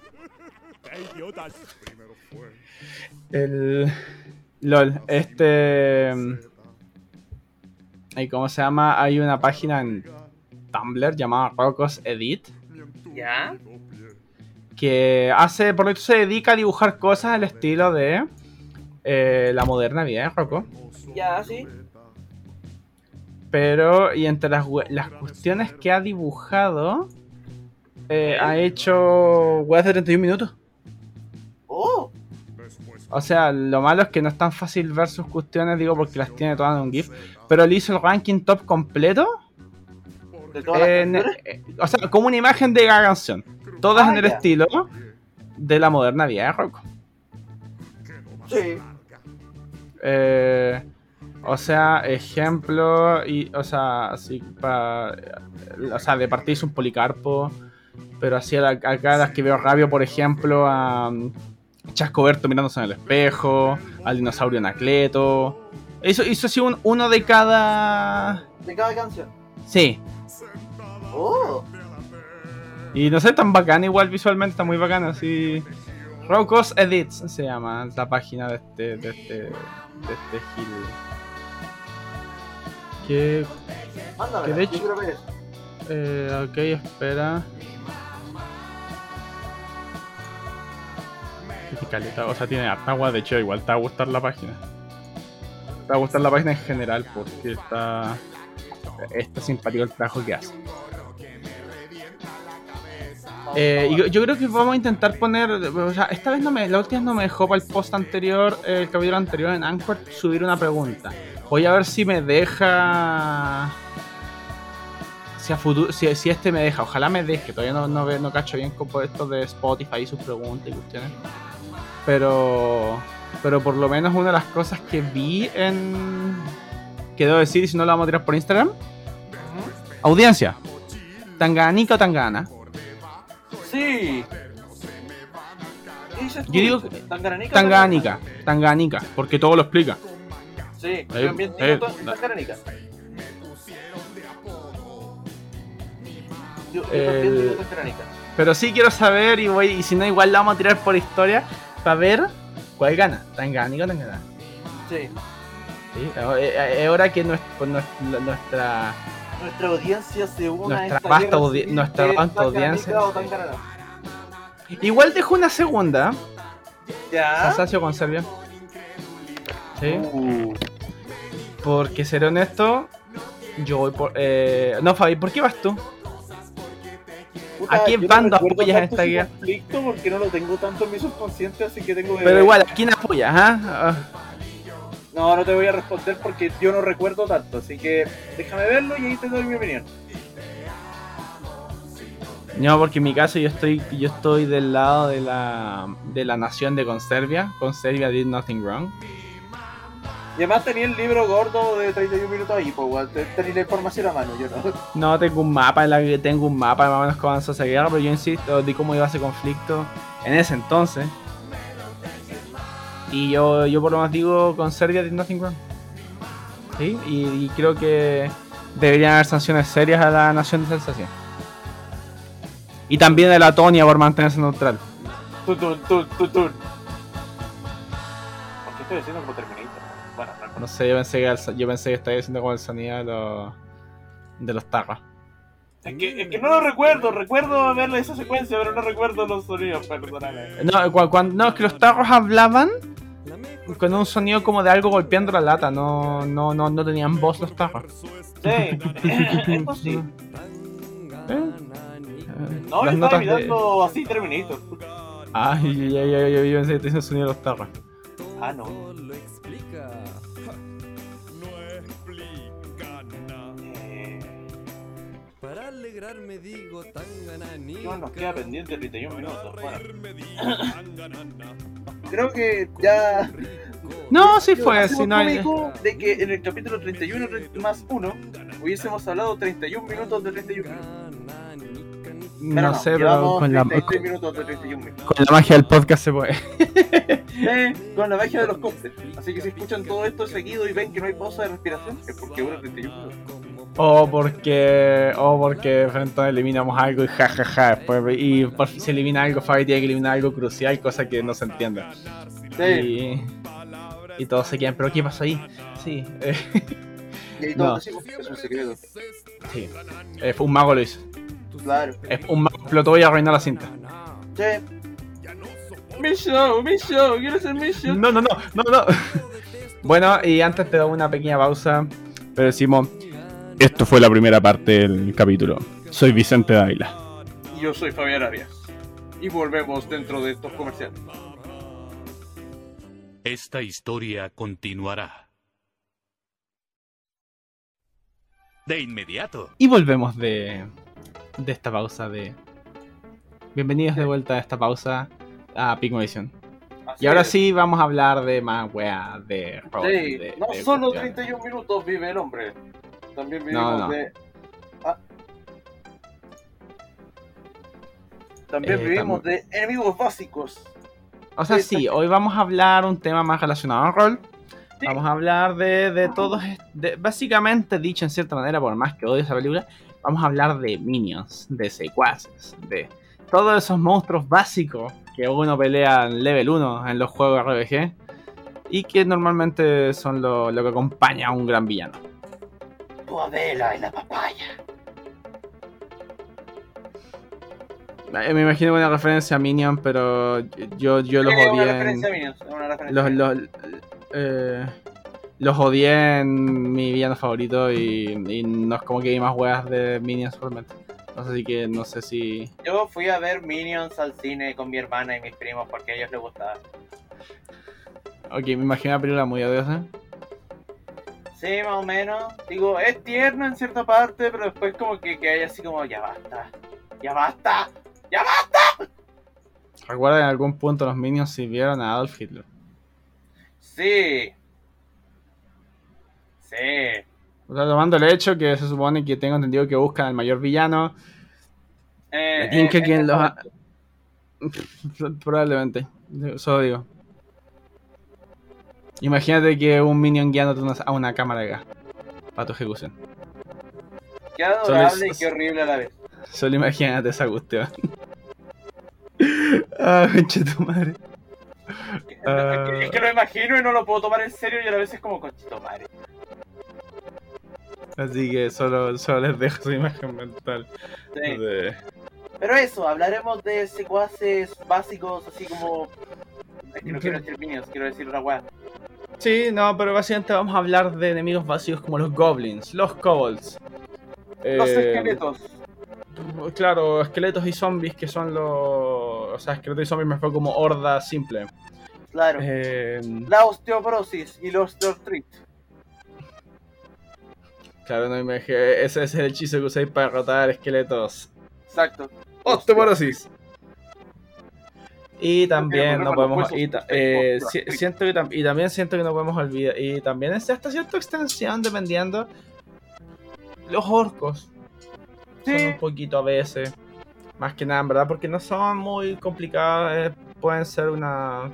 El. LOL, este. ¿Y cómo se llama? Hay una página en Tumblr llamada Rocos Edit ¿Ya? Que hace, por lo tanto, se dedica a dibujar cosas al estilo de eh, la moderna vida de Rocco. Ya, sí. Pero, y entre las, las cuestiones que ha dibujado, eh, ha hecho weas de 31 minutos. Oh, O sea, lo malo es que no es tan fácil ver sus cuestiones, digo, porque las tiene todas en un GIF. Pero él hizo el ranking top completo. De todas las en- canciones. eh, o sea, como una imagen de cada canción. Todas Ah, en el ya. estilo de la moderna vida de Rocco. Sí. Eh, o sea, ejemplo, y, o sea, así para. O sea, de partida hizo un policarpo. Pero así acá las que veo rabio, por ejemplo, a um, Chascoberto mirándose en el espejo, al dinosaurio Anacleto. Hizo, hizo así un, uno de cada. De cada canción. Sí. Oh. Y no sé, tan bacán igual visualmente, está muy bacán así. Rocos Edits se llama la página de este, de este, de este Gil. Que, Mándame. Que de hecho- eh, ok, espera. Caleta, O sea, tiene harta agua, de hecho, igual te va a gustar la página. Te va a gustar la página en general porque está, está simpático el trabajo que hace. Eh, y yo, yo creo que vamos a intentar poner, o sea, esta vez no me, la última vez no me dejó para el post anterior, el capítulo anterior en Anchor, subir una pregunta. Voy a ver si me deja, si, a futuro, si, si este me deja, ojalá me deje, todavía no, no, no cacho bien como esto de Spotify y sus preguntas y cuestiones. Pero, pero por lo menos una de las cosas que vi en, que debo decir, y si no la vamos a tirar por Instagram, audiencia, tanganica o tangana. Sí. Yo digo Tanganica. Tangánica, Tangánica, porque todo lo explica. Sí, yo Eh, también eh, digo da- Tanganica. Yo, El- también digo. Pero sí quiero saber y voy y si no igual la vamos a tirar por historia para ver cuál gana. Tangani o Tangana. Sí. Sí, es hora que pues, nues- nuestra Nuestra audiencia se una Nuestra a esta vasta audi- nuestra vasta audiencia. igual dejó una segunda Ya. Sasacio con Serbia. Sí. Uh, Porque seré honesto, yo voy por eh, no Fabi, ¿por qué vas tú? puta, ¿A no bando apoyas en esta ese guerra? conflicto porque no lo tengo tanto en mi subconsciente, así que tengo que Pero igual, ¿a quién apoyas? ah? Ah. No, no te voy a responder porque yo no recuerdo tanto, así que déjame verlo y ahí te doy mi opinión. No, porque en mi caso yo estoy yo estoy del lado de la de la nación de Conservia. Conservia did nothing wrong. Y además tenía el libro gordo de 31 minutos ahí, pues tenía la información a mano, yo no. No tengo un mapa en la que tengo un mapa más o menos cómo avanzó esa guerra, pero yo insisto de cómo iba ese conflicto en ese entonces. Y yo, yo por lo más digo con Serbia did nothing wrong. ¿Sí? Y, y creo que deberían haber sanciones serias a la nación de sensación. Y también a la Latonia por mantenerse neutral. Tutun, tun, tutun. ¿Por qué estoy diciendo como Terminator? Bueno, no No sé, yo pensé que, el- yo pensé que estaba diciendo como el sonido de los, de los tarros. Es que, es que no lo recuerdo, recuerdo ver esa secuencia, pero no recuerdo los sonidos, perdóname. No, cu- cuando, no, es que los tarros hablaban con un sonido como de algo golpeando la lata. No, no, no, no tenían voz los tarros. Sí. ¿Eh? No, Las yo estaba notas de- así Terminator. Ay, ya, ya, ya, yo pensé que te hizo sonido de los tarros. Ah, no. Alegrarme digo. ¿Qué más nos queda pendiente 31 minutos? Bueno, [COUGHS] creo que ya. No, sí fue, si no hay... de que en el capítulo 31 más 1 hubiésemos hablado 31 minutos de 31 minutos. Pero No sé, pero con la, 33 minutos de 31 minutos. con la magia del podcast se puede. [LAUGHS] Eh, con la magia de los cócteles. Así que si escuchan todo esto seguido y ven que no hay pausa de respiración, es porque dura 31 minutos. O porque, o porque frente a eliminamos algo y jajaja. después y por fin se elimina algo, Fabi tiene que eliminar algo crucial, cosa que no se entiende. Sí, Y, y todos se quedan, ¿pero qué pasó ahí? Sí, eh, [LAUGHS] y no. es un secreto. sí. Eh, fue un mago lo hizo. Claro. Eh, un mago explotó y arruinó la cinta. Sí. Mi show, mi show, quiero ser mi show. No, no, no, no, no. [LAUGHS] Bueno, y antes te doy una pequeña pausa, pero decimos, esto fue la primera parte del capítulo. Soy Vicente Dávila. Y yo soy Fabián Arias. Y volvemos dentro de estos comerciales. Esta historia continuará. De inmediato. Y volvemos de, de esta pausa de... Bienvenidos de vuelta a esta pausa a Pigmovisión. Así Y ahora es. sí vamos a hablar de más weas, de rol, Sí, de- no de solo cuestiones. 31 minutos vive el hombre. También vivimos no. de. Ah. También Eh, vivimos de enemigos básicos. O sea, sí, hoy vamos a hablar un tema más relacionado al rol. Sí. Vamos a hablar de, de todos, de, básicamente dicho en cierta manera, por más que odio esa película, vamos a hablar de minions, de secuaces, de todos esos monstruos básicos que uno pelea en level 1 en los juegos RPG y que normalmente son lo, lo que acompaña a un gran villano. Tu Adela y la papaya. Eh, Me imagino una referencia a Minion, pero yo, yo los una odié. en- referencia a Minions, es una referencia los, los, eh, los odié en mi villano favorito y, y no es como que hay más weas de Minions realmente. No sé si que no sé si. Yo fui a ver Minions al cine con mi hermana y mis primos porque a ellos les gustaba. Ok, me imagino una película muy odiosa. Sí, más o menos. Digo, es tierno en cierta parte, pero después como que, que hay así como, ya basta, ya basta, ya basta. Recuerda que en algún punto los Minions sirvieron a Adolf Hitler. Sí. Sí. O sea, tomando el hecho que se supone que tengo entendido que buscan al mayor villano, Eh, ¿quién que eh, quien eh, los ha- [LAUGHS] Probablemente, solo digo. Imagínate que un minion guiándote a una cámara de gas para tu ejecución. Qué adorable Solo y qué horrible a la vez. Solo imagínate esa cuestión. [LAUGHS] ah, conche tu madre. Ah. Es, que, lo imagino y no lo puedo tomar en serio y a la vez es como conchito madre. Así que solo, solo les dejo su imagen mental. Sí. de- Pero eso, hablaremos de secuaces básicos así como. Es que no quiero decir minions, quiero decir una weá. Sí, no, pero básicamente vamos a hablar de enemigos básicos como los goblins, los kobolds. Los eh, esqueletos. Claro, esqueletos y zombies que son los... O sea, esqueletos y zombies me fue como horda simple. Claro. Eh, La osteoporosis y los osteoartritis. claro, no me ese, ese es el hechizo que usáis para derrotar esqueletos. Exacto. Osteoporosis. Y también no podemos... Y, ta- eh, si- siento que y también siento que no podemos olvidar... Y también es hasta cierta extensión, dependiendo... Los orcos. Son un poquito a veces. Más que nada, en verdad, porque no son muy complicados. eh, pueden ser una.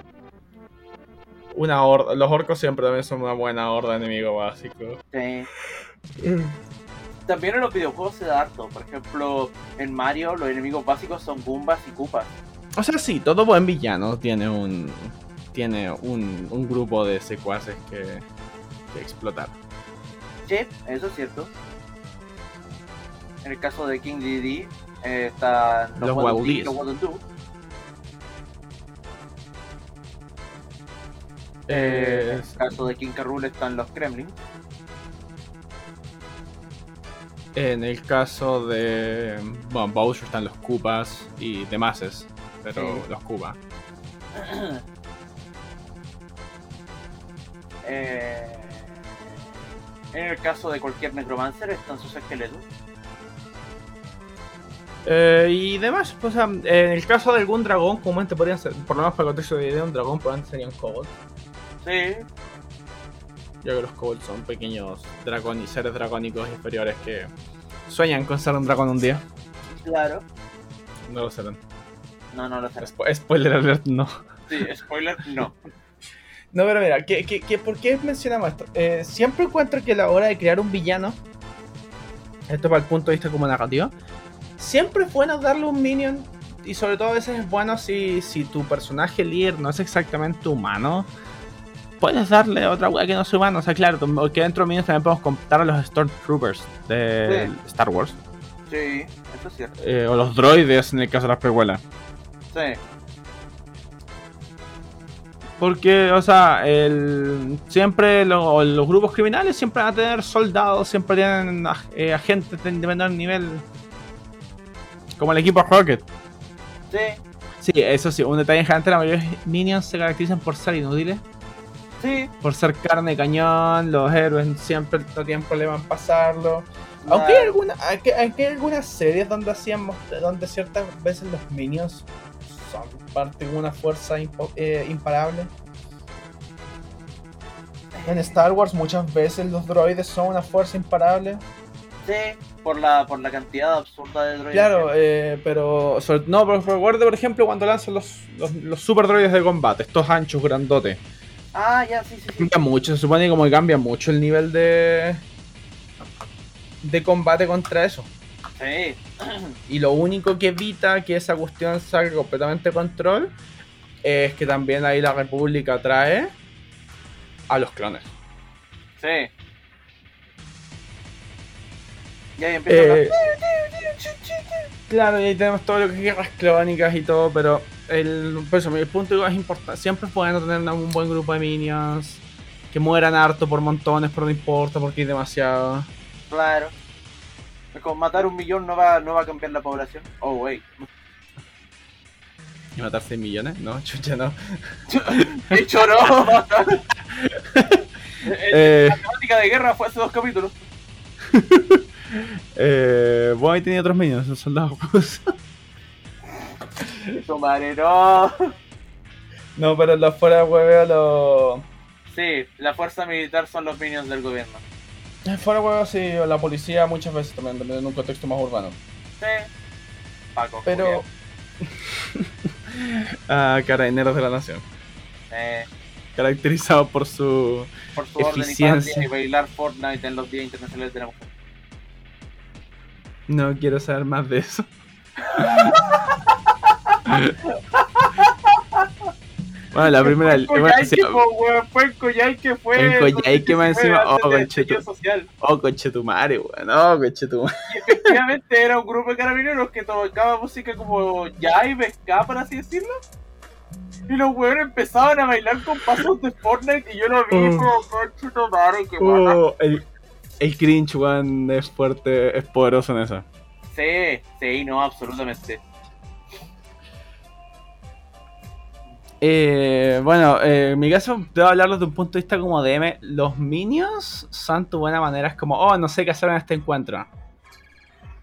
Una horda. Los orcos siempre también son una buena horda de enemigo básico. Sí. También en los videojuegos se da harto. Por ejemplo, en Mario los enemigos básicos son Goombas y Koopas. O sea, sí, todo buen villano tiene un. Tiene un, un grupo de secuaces que, que explotar. Sí, eso es cierto. En el caso de King Dedede eh, están Los Waddle los Doo. Eh, en el caso de King Carrul están los Kremlin. en el caso de. Bueno, Bowser están los Koopas y Demaces. Pero Sí. los Koopas. [CLEARS THROAT] Eh, en el caso de cualquier Necromancer están sus esqueletos. Eh, y demás, pues, o sea, en el caso de algún dragón, comúnmente podrían ser, por lo menos para el contexto de idea, un dragón probablemente serían kobolds. Sí, Ya que los kobolds son pequeños dragón y seres dragónicos inferiores que sueñan con ser un dragón un día. claro. No lo serán. No, no lo sé. Spo- spoiler alert, no. Sí, spoiler, no. No, pero mira, ¿qué, qué, qué- por qué mencionamos esto? Eh, siempre encuentro que a la hora de crear un villano, esto para el punto de vista como narrativo, siempre es bueno darle un minion. Y sobre todo a veces es bueno si, si tu personaje líder no es exactamente humano. Puedes darle otra wea que no sea humano. O sea, claro, que dentro de minions también podemos contar a los Stormtroopers de Sí. Star Wars. Sí, eso es cierto. Eh, o los droides en el caso de las precuelas. Sí, Porque, o sea, el, siempre lo- los grupos criminales siempre van a tener soldados, siempre tienen eh, agentes de, menor nivel. Como el equipo Rocket. sí, Sí, eso sí, un detalle gigante, la mayoría de los minions se caracterizan por ser inútiles. sí. Por ser carne de cañón, los héroes siempre no tienen problema en pasarlo. Aunque hay, alguna, aunque hay algunas series donde hacíamos, donde ciertas veces los minions son parte de una fuerza impo- eh, imparable. En Star Wars muchas veces los droides son una fuerza imparable. Sí, por la, por la cantidad absurda de droides. Claro, eh, pero sobre- no, pero recuerdo por ejemplo cuando lanzan los, los, los super droides de combate, estos anchos, grandotes. Ah, ya, sí, sí, sí. Cambia mucho, se supone como que cambia mucho el nivel de de combate contra eso. Sí, [CLEARS THROAT] Y lo único que evita que esa cuestión salga completamente de control es que también ahí la República trae a los clones. sí. Y ahí empieza Eh, claro, y ahí tenemos todo lo que es guerras clónicas y todo, pero el, por eso, el punto es importante. Siempre es bueno tener un buen grupo de minions que mueran harto por montones, pero no importa porque hay demasiado. la... Claro. Como matar un millón no va, no va a cambiar la población. Oh, wait. ¿Y matar 6 millones? No, [LAUGHS] chucha, no. De hecho, no. Eh, La temática de guerra fue hace dos capítulos. [LAUGHS] eh, vos ahí tenías otros minions, esos soldados. Eso, madre, no. no, pero los fuera de hueveo, los. Sí, la fuerza militar son los minions del gobierno. [LAUGHS] Fuera de hueveo, sí, la policía muchas veces también, también en un contexto más urbano. Sí. Paco. Pero. [LAUGHS] ah, carabineros de la nación. Eh, Caracterizado por su. por su orden y Eficiencia. y bailar Fortnite en los días internacionales de la mujer. No quiero saber más de eso. [LAUGHS] bueno, la primera. En bueno, sí, Coyhaique, weón, fue en Coyhaique, fue. En Coyhaique más fue encima, oh, del conchetu- estallido social. oh, conchetumare, weón. Oh, conchetumare. Y efectivamente era un grupo de carabineros que tocaba música como ya y pesca, por así decirlo. Y los weones empezaban a bailar con pasos de Fortnite y yo lo vi Oh. como conchito madre, que. Oh, el, el cringe, weón, es fuerte, es poderoso en eso. Sí, sí, no, absolutamente. Eh, bueno, eh, en mi caso, debo hablarlo de un punto de vista como DM. Los minions son tu buena manera. Es como, oh, no sé qué hacer en este encuentro.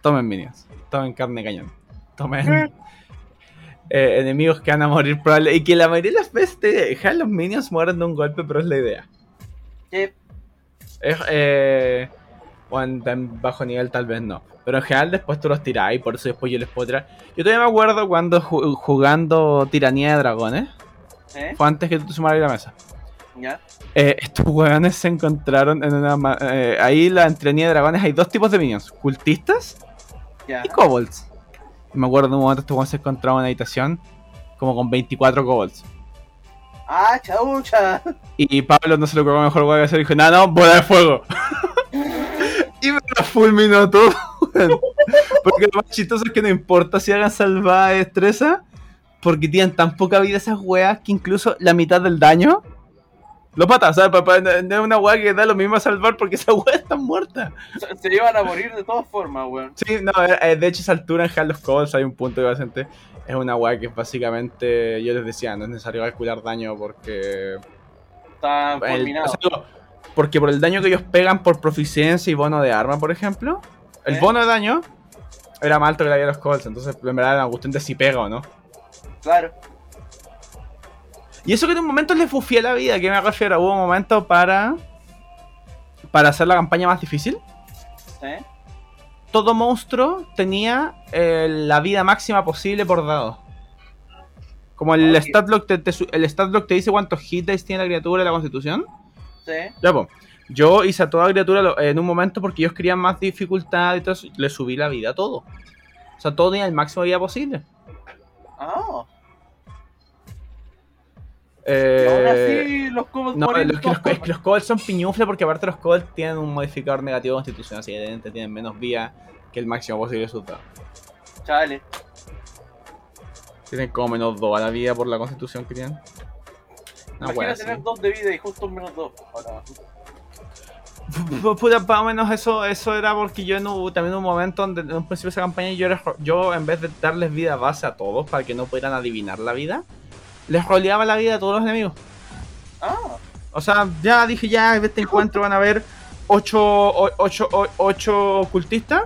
Tomen minions. Tomen carne de cañón. Tomen [LAUGHS] eh, enemigos que van a morir probablemente. Y que la mayoría de las veces te dejan los minions mueren de un golpe, pero es la idea. Sí, Es, eh, bueno, en bajo nivel tal vez no. Pero en general después tú los tirás y por eso después yo les puedo tirar. Yo todavía me acuerdo cuando ju- jugando Tiranía de Dragones. ¿Eh? Fue antes que tú te sumaras a la mesa. Ya. Eh, estos hueones se encontraron en una... eh, ahí la en Tiranía de Dragones hay dos tipos de minions. Cultistas Ya. y kobolds. Y me acuerdo en un momento estos hueones se encontraban en una habitación como con 24 kobolds. Ah, chaucha. Y Pablo no se lo ocurrió mejor hueá que hacer. Dijo, no, no, bola de fuego. [LAUGHS] y me lo fulminó todo. porque lo más chistoso es que no importa si hagan salvada de destreza. Porque tienen tan poca vida esas weas que incluso la mitad del daño lo pata. ¿sabes? Pa- pa- No es una wea que da lo mismo a salvar porque esas [LAUGHS] weas están muertas. Se, iban a morir de todas formas, weón. Sí, no, eh, de hecho, esa altura en Hall of Calls hay un punto que bastante. Es una wea que básicamente. Yo les decía, no es necesario calcular daño porque o sea, digo, porque por el daño que ellos pegan por proficiencia y bono de arma, por ejemplo, el ¿Eh? bono de daño era más alto que la de los Colts, entonces en verdad era cuestión de si pega o no. Claro. Y eso que en un momento les bufié la vida, que me refiero, hubo un momento para para hacer la campaña más difícil. ¿Eh? Todo monstruo tenía eh, la vida máxima posible por dado. Como el Ok. stat block te, te el stat block te dice cuántos hit dice tiene la criatura de la constitución. Sí. Ya, pues. Yo hice a toda criatura en un momento porque ellos querían más dificultad y todo eso, le subí la vida a todo. O sea, todo tenía el máximo de vida posible. Ah. Eh, ahora sí, los Cobalt No, los, que los, los Cobalt son piñufle porque aparte los Cobalt tienen un modificador negativo de constitución, así que evidentemente tienen menos vía que el máximo posible resultado. Chale. Tienen como menos 2 a la vida por la constitución que tienen. No Imagina tener 2 de vida y justo un menos 2. Puta, más o menos eso, eso era porque yo en un- también en un momento donde en un principio de esa campaña yo, les yo en vez de darles vida base a todos para que no pudieran adivinar la vida, les roleaba la vida a todos los enemigos. Ah. O sea, ya dije ya en este encuentro van a haber 8 ocho, o- ocho ocultistas.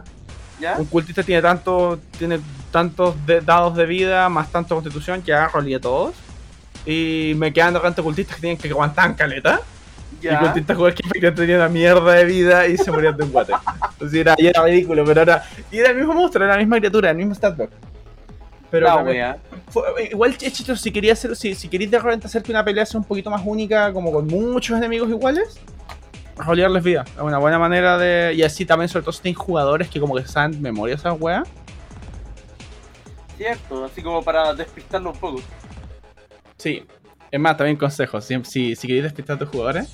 ¿Ya? Un cultista tiene tanto, tiene tantos de- dados de vida más tanto constitución que ya roleé todos. Y me quedan de cultistas que tienen que aguantar caleta. Y Ya. cultistas jugadores que efectivamente tenían una mierda de vida y se morían de un guate. Entonces era, y era ridículo, pero ahora. Y era el mismo monstruo, era la misma criatura, el mismo stat block. Pero La también- wea. fue- igual es chistoso, si querías hacer, si, si queréis de repente hacer que una pelea sea un poquito más única, como con muchos enemigos iguales, rolearles vida. Es una buena manera de. Y así también, sobre todo si tenéis jugadores que como que saben memoria esas weas. Cierto, así como para despistarlo un poco. Sí. Es más, también consejos. Si, si, si queréis despistar a tus jugadores,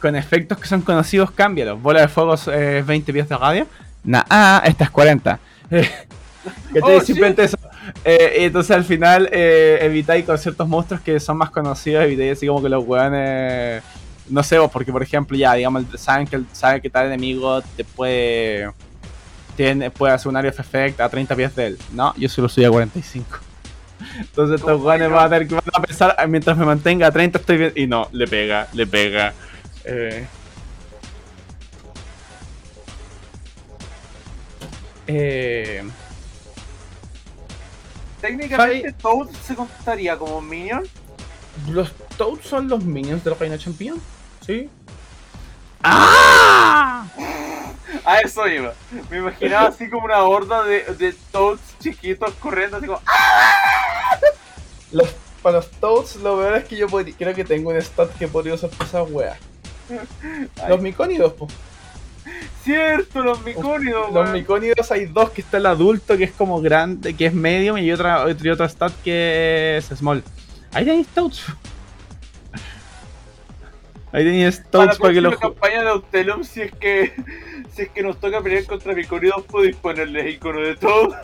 con efectos que son conocidos, cámbialos. Bola de fuego es eh, 20 pies de radio. Nah, ah, esta es 40. que [LAUGHS] Oh, simplemente eso. Eh, entonces al final eh, evitáis con ciertos monstruos que son más conocidos, evitáis así como que los weones. No sé, vos, porque por ejemplo, ya, digamos, saben que, saben que tal enemigo te puede. Tiene, puede hacer un area of effect a 30 pies de él. No, yo solo soy a 45. Entonces estos God. van a tener que van a pensar, "Ah, mientras me mantenga a 30 estoy bien. Y no, le pega, le pega. Eh, eh, Técnicamente, Toad se contaría como un minion. los Toads son los minions del Reino Champion. Sí. ¡Ah! A eso iba. Me imaginaba así como una horda de, de Toads chiquitos corriendo así como. ¡ah! Los, para los Toads, lo peor es que yo podría- creo que tengo un stat que podría usar para esas weas. Los micónidos, po. cierto, los micónidos, Los micónidos hay dos, que está el adulto, que es como grande, que es medium, y otra, y otra stat que es small. Ahí tenéis Stouts. Ahí tenéis Para la Stouts para que ju- campaña de Autelum, si es que si es que nos toca pelear contra micónidos, podéis ponerles icono de todo.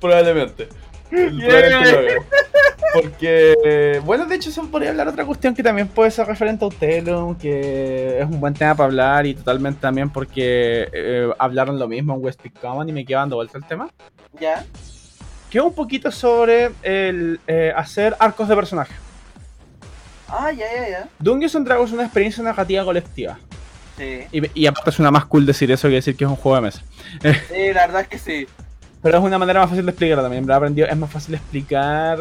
Probablemente. Probablemente lo haga. Porque, bueno, de hecho, se podría hablar otra cuestión que también puede ser referente a Utelum, que es un buen tema para hablar y totalmente también porque eh, hablaron lo mismo en West Peak Common y me queda dando vuelta el tema. Ya. Que es un poquito sobre el eh, hacer arcos de personaje. Ah, ya, ya, ya. Dungeons and Dragons es una experiencia narrativa colectiva. Sí. Y, y aparte suena más cool decir eso que decir que es un juego de mesa. [LAUGHS] Sí, la verdad es que sí. Pero es una manera más fácil de explicarlo también. Lo aprendido. Es más fácil explicar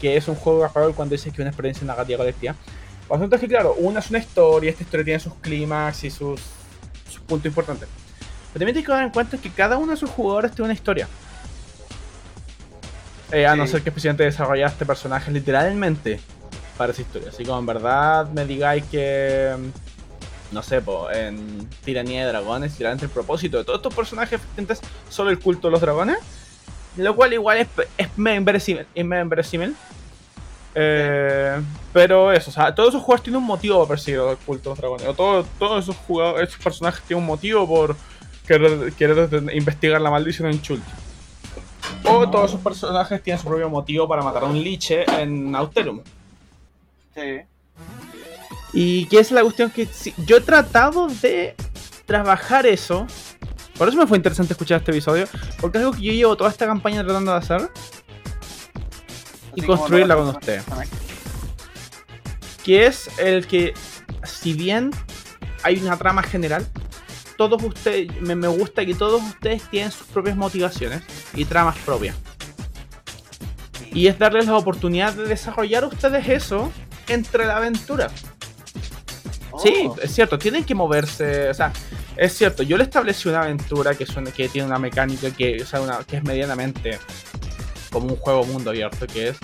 que es un juego de rol cuando dices que es una experiencia narrativa colectiva. Por asunto es que, claro, una es una historia, esta historia tiene sus clímax y sus, sus puntos importantes. Pero también tienes que dar en cuenta que cada uno de sus jugadores tiene una historia. Eh, a no ser que especialmente desarrollaste personajes literalmente para esa historia. Así como en verdad me digáis que. No sé, po, en Tiranía de Dragones, literalmente el propósito de todos estos personajes es solo el culto de los dragones. Lo cual igual es, es inverosímil. Es. Eh, pero eso, o sea, todos esos jugadores tienen un motivo para perseguir el culto de los dragones. O todo- todos esos jugadores, esos personajes tienen un motivo por querer, querer investigar la maldición en Chult. O todos esos personajes tienen su propio motivo para matar a un liche en Autelum. Sí. Y que es la cuestión que sí, yo he tratado de trabajar eso. Por eso me fue interesante escuchar este episodio. Porque es algo que yo llevo toda esta campaña tratando de hacer. Y Así construirla con usted. Que es el que, si bien hay una trama general, todos ustedes, me, me gusta que todos ustedes tienen sus propias motivaciones y tramas propias. Y es darles la oportunidad de desarrollar ustedes eso entre la aventura. Sí, Oh, es cierto, tienen que moverse, o sea, es cierto, yo le establecí una aventura que, suena, que tiene una mecánica que, o sea, una- que es medianamente como un juego mundo abierto, que es,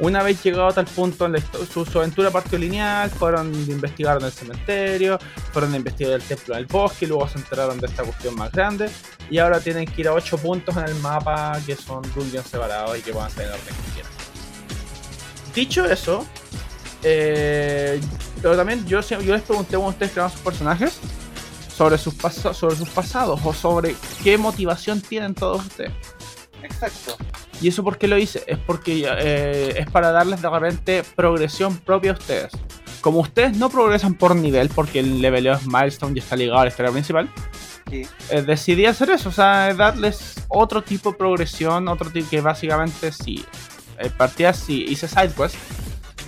una vez llegado a tal punto en la su, su aventura partió lineal, fueron de investigar en el cementerio, fueron de investigar el templo del bosque, y luego se enteraron de esta cuestión más grande, y ahora tienen que ir a 8 puntos en el mapa que son dungeons separados y que van a ser en orden que quieran. Dicho eso, eh, pero también yo, les pregunté cuando ustedes crearon sus personajes sobre sus, sobre sus pasados o sobre qué motivación tienen todos ustedes. exacto. ¿Y eso por qué lo hice? Es porque eh, es para darles de repente progresión propia a ustedes. Como ustedes no progresan por nivel, porque el leveleo es milestone y está ligado a la historia principal, Sí. eh, decidí hacer eso, o sea, darles otro tipo de progresión, otro tipo que básicamente sí, eh, partía así, hice sidequests,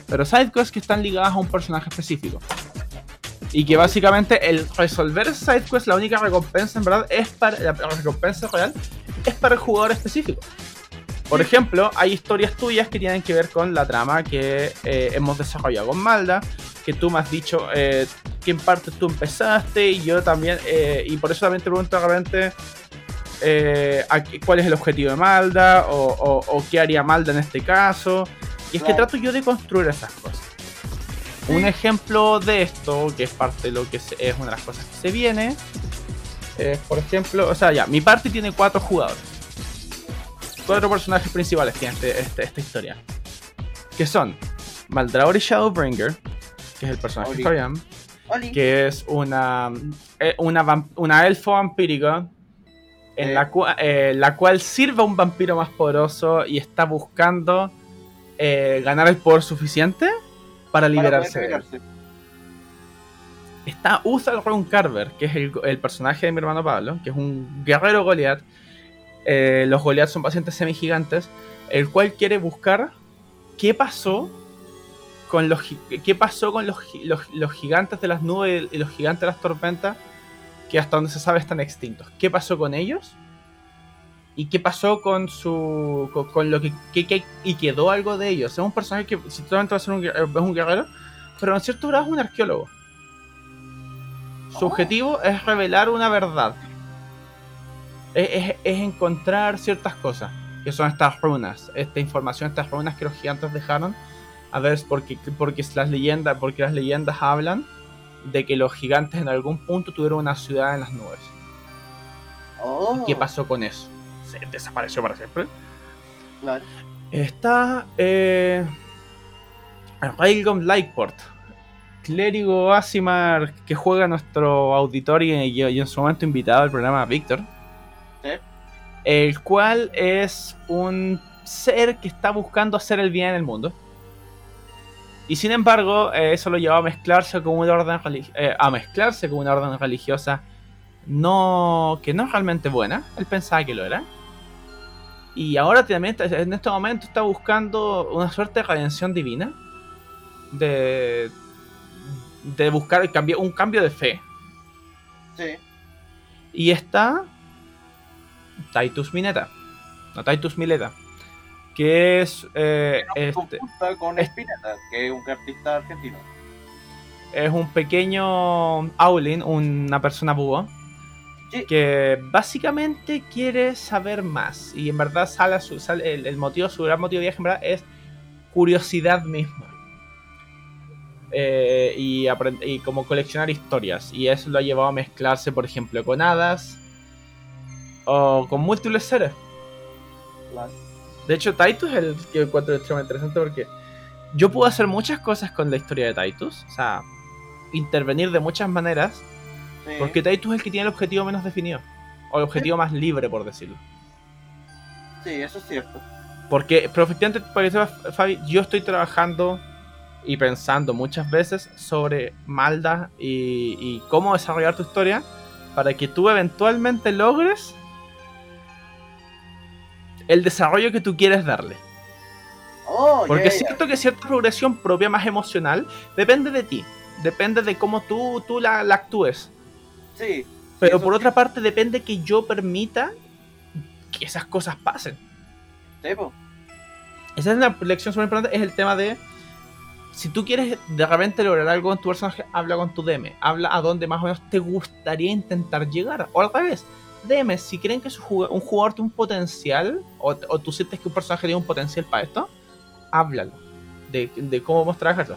pero sidequests que están ligadas a un personaje específico. Y que básicamente el resolver ese sidequest, la única recompensa en verdad es para, la recompensa real es para el jugador específico. Por ejemplo, hay historias tuyas que tienen que ver con la trama que eh, hemos desarrollado con Malda, que tú me has dicho eh, que en parte tú empezaste y yo también, eh, y por eso también te pregunto de repente eh, cuál es el objetivo de Malda o, o- o qué haría Malda en este caso. Y es que trato yo de construir esas cosas. Un ejemplo de esto, que es parte de lo que es una de las cosas que se viene, es por ejemplo, o sea, ya, mi party tiene cuatro jugadores. Cuatro personajes principales tiene este- este- esta historia. Que son Maldrauri Shadowbringer, que es el personaje Oli. de Oli. que es una, eh, una, elfo vampírica en Eh. la, cua- eh, la cual sirve a un vampiro más poderoso y está buscando eh, ganar el poder suficiente para Para liberarse él. liberarse. Está Uthal Ron Carver, que es el, el personaje de mi hermano Pablo, que es un guerrero Goliath. Eh, los Goliath son pacientes semigigantes, el cual quiere buscar qué pasó con los qué pasó con los, los gigantes de las nubes y los gigantes de las tormentas, que hasta donde se sabe están extintos. ¿Qué pasó con ellos? ¿Y qué pasó con su. con, con lo que, que- que- y quedó algo de ellos? Es un personaje que si solamente va a ser un, es un guerrero, pero en cierto grado es un arqueólogo. Su Oh. objetivo es revelar una verdad. Es, es- es encontrar ciertas cosas, que son estas runas, esta información, estas runas que los gigantes dejaron. A ver, porque, porque las leyendas, porque las leyendas hablan de que los gigantes en algún punto tuvieron una ciudad en las nubes. Oh, ¿Qué pasó con eso? Se desapareció para siempre. Claro. Está eh, Railgun Lightport, clérigo Asimar que juega nuestro auditorio y, y en su momento invitado al programa Víctor. El cual es un ser que está buscando hacer el bien en el mundo. Y sin embargo, eh, eso lo llevó a mezclarse con una orden eh, a mezclarse con una orden religiosa no que no es realmente buena. Él pensaba que lo era. Y ahora también está- en este momento está buscando una suerte de redención divina. De, de buscar el cambio, un cambio de fe. Sí. Y está Titus Mineta. No, Titus Mileta. Que es, eh, este, Conjunta con Spinetta, que es un artista argentino. es un pequeño Aulin, una persona búho. Sí. Que básicamente quiere saber más. Y en verdad sale, sale- el, el motivo, su gran motivo de viaje en verdad es curiosidad misma. Eh, y como coleccionar historias. Y eso lo ha llevado a mezclarse, por ejemplo, con hadas. O con múltiples seres. De hecho, Titus es el que encuentro extremadamente interesante porque yo puedo hacer muchas cosas con la historia de Titus. O sea, intervenir de muchas maneras. Sí. Porque Titus es el que tiene el objetivo menos definido. O el objetivo más libre, por decirlo. Sí, eso es cierto. Porque, pero efectivamente, para que sepas, Fabi, yo estoy trabajando y pensando muchas veces sobre Malda y, y cómo desarrollar tu historia para que tú eventualmente logres el desarrollo que tú quieres darle. Oh, Porque es cierto que cierta progresión propia más emocional depende de ti. Depende de cómo tú, tú la, la actúes. Sí. Pero por otra parte depende que yo permita que esas cosas pasen. Sí, po. Esa es la lección súper importante, es el tema de si tú quieres de repente lograr algo con tu personaje, habla con tu DM, habla a dónde más o menos te gustaría intentar llegar. O al revés, DM, si creen que un jugador tiene un potencial, o, o tú sientes que un personaje tiene un potencial para esto, háblalo de, de cómo vamos a trabajarlo.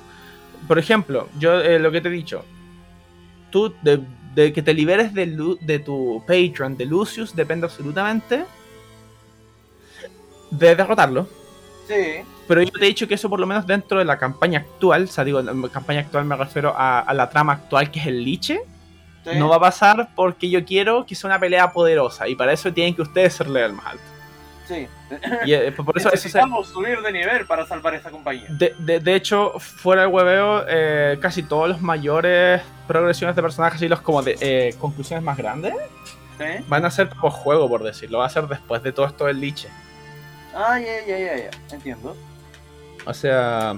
Por ejemplo, yo eh, lo que te he dicho, tú de, de que te liberes de, Lu- de tu patron de Lucius depende absolutamente de derrotarlo. Sí. Pero yo te he dicho que eso por lo menos dentro de la campaña actual, o sea, digo, en la campaña actual me refiero a, a la trama actual que es el liche, sí. no va a pasar porque yo quiero que sea una pelea poderosa y para eso tienen que ustedes ser level más alto. Sí. Y eh, por eso, eso se- Necesitamos subir de nivel para salvar esa compañía. de, de- de hecho, fuera del hueveo, eh, casi todos los mayores progresiones de personajes y los como de eh, conclusiones más grandes Sí. van a ser por juego, por decirlo, va a ser después de todo esto del liche. Ah, ya, ya, ya, ya. Entiendo. O sea,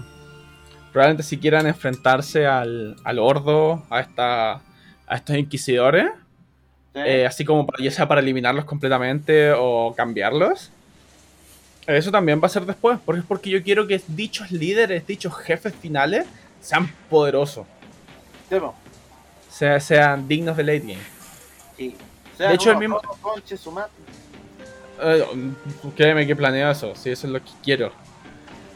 probablemente si quieran enfrentarse al, al Ordo, a, esta, a estos inquisidores, Sí. así como para, ya sea para eliminarlos completamente o cambiarlos, eso también va a ser después, porque es porque yo quiero que dichos líderes, dichos jefes finales, sean poderosos, sea- sean dignos de late game. Sí. De hecho, el mismo- Conche su madre. Eh, créeme que planeo eso, si eso es lo que quiero.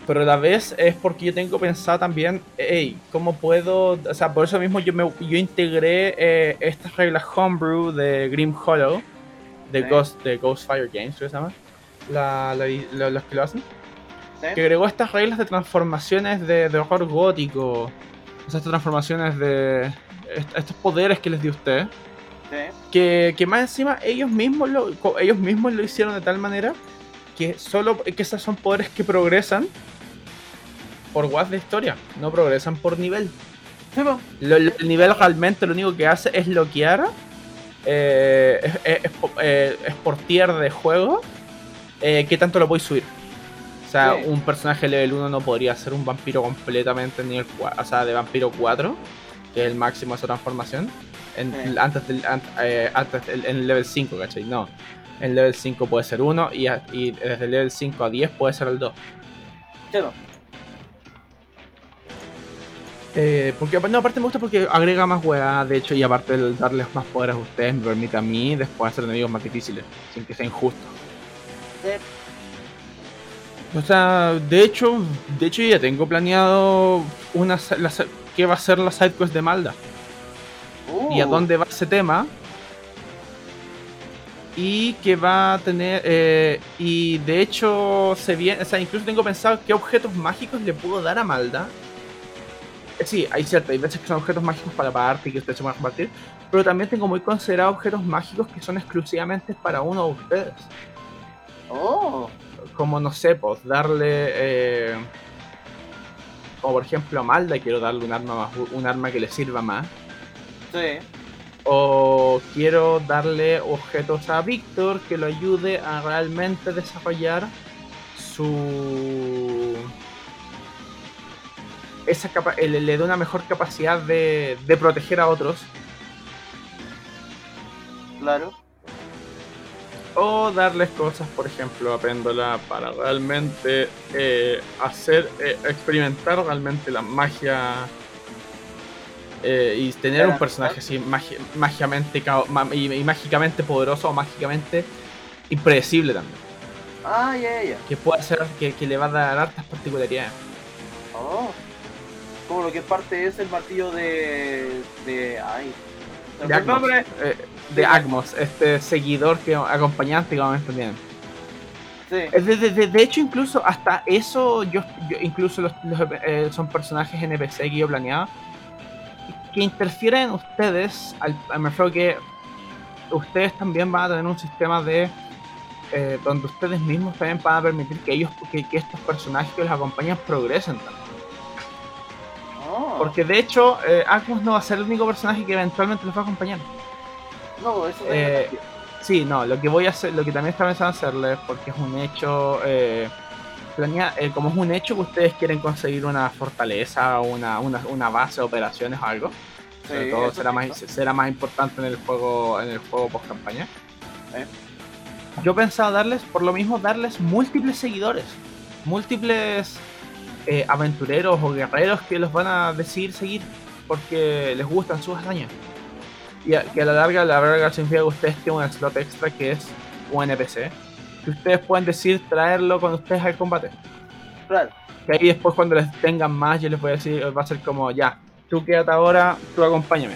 Pero a la vez es porque yo tengo pensado también, hey, ¿cómo puedo? O sea, por eso mismo yo, me, yo integré eh, estas reglas homebrew de Grim Hollow, de, Sí. Ghost, de Ghostfire Games, ¿qué se llama? La, la- lo- los que lo hacen. Sí. Que agregó estas reglas de transformaciones de, de horror gótico. O sea, estas transformaciones de est- estos poderes que les dio usted Sí. que, que más encima ellos mismos lo, ellos mismos lo hicieron de tal manera que solo que esos son poderes que progresan por watts de historia, no progresan por nivel. Sí, po. Lo- lo- el nivel realmente lo único que hace es bloquear eh, es, es- es po- eh, es por tier de juego eh, qué tanto lo podéis subir. O sea, Sí. un personaje level 1 no podría ser un vampiro completamente en nivel 4, o sea, de vampiro 4, que es el máximo de esa transformación, en, Sí. antes del an- eh, antes del- en el level 5, ¿cachai? No. En level 5 puede ser 1 y, a- y desde el level 5 a 10 puede ser el 2. Sí, po. Eh, porque no, aparte me gusta porque agrega más weá, de hecho, y aparte de darles más poderes a ustedes, me permite a mí después hacer enemigos más difíciles, sin que sea injusto. O sea, de hecho, de hecho ya tengo planeado una la qué va a ser la sidequest de Malda. y a dónde va ese tema. Y que va a tener. eh, y de hecho, se viene. O sea, incluso tengo pensado qué objetos mágicos le puedo dar a Malda. Eh, sí, hay cierto, hay veces que son objetos mágicos para parte y que ustedes se van a compartir. Pero también tengo muy considerado objetos mágicos que son exclusivamente para uno de ustedes. Oh, Como no sé, pues darle. eh, como por ejemplo a Malda quiero darle un arma, más- un arma que le sirva más. sí. O quiero darle objetos a Víctor que lo ayude a realmente desarrollar su. Esa capa le, le dé una mejor capacidad de, de proteger a otros. Claro. O darles cosas, por ejemplo, a Péndola para realmente eh, hacer, eh, experimentar realmente la magia eh, y tener un personaje así mágicamente y, y mágicamente poderoso o mágicamente impredecible también. Ah, ya, ya. Que puede ser que, que le va a dar hartas particularidades. Oh. Como lo que parte es el martillo de. de. Ay. ¿Se De de Agmos, este seguidor que acompañante que vamos entendiendo. Sí. De, de- de- de hecho, incluso hasta eso, yo, yo- incluso los, los, eh, son personajes NPC que yo planeaba que interfieren en ustedes. Al, al- me refiero que ustedes también van a tener un sistema de eh, donde ustedes mismos también van a permitir que ellos, que, que estos personajes que los acompañan progresen también. Oh. Porque de hecho, eh, Agmos no va a ser el único personaje que eventualmente los va a acompañar. No, eso Eh, es. Sí, no, lo que voy a hacer, lo que también estaba pensando hacerles, porque es un hecho, eh, planea- eh, como es un hecho que ustedes quieren conseguir una fortaleza una, una, una base de operaciones o algo, sobre todo será más, será más importante en el juego, en el juego post campaña. Eh. Yo pensaba darles, por lo mismo, darles múltiples seguidores, múltiples eh, aventureros o guerreros que los van a decidir seguir porque les gustan sus hazañas. Y a, que a la larga, a la larga significa que ustedes tienen un slot extra que es un NPC. Que ustedes pueden decir traerlo con ustedes al combate. Claro. Que ahí después cuando les tengan más yo les voy a decir, va a ser como ya, tú quédate ahora, tú acompáñame.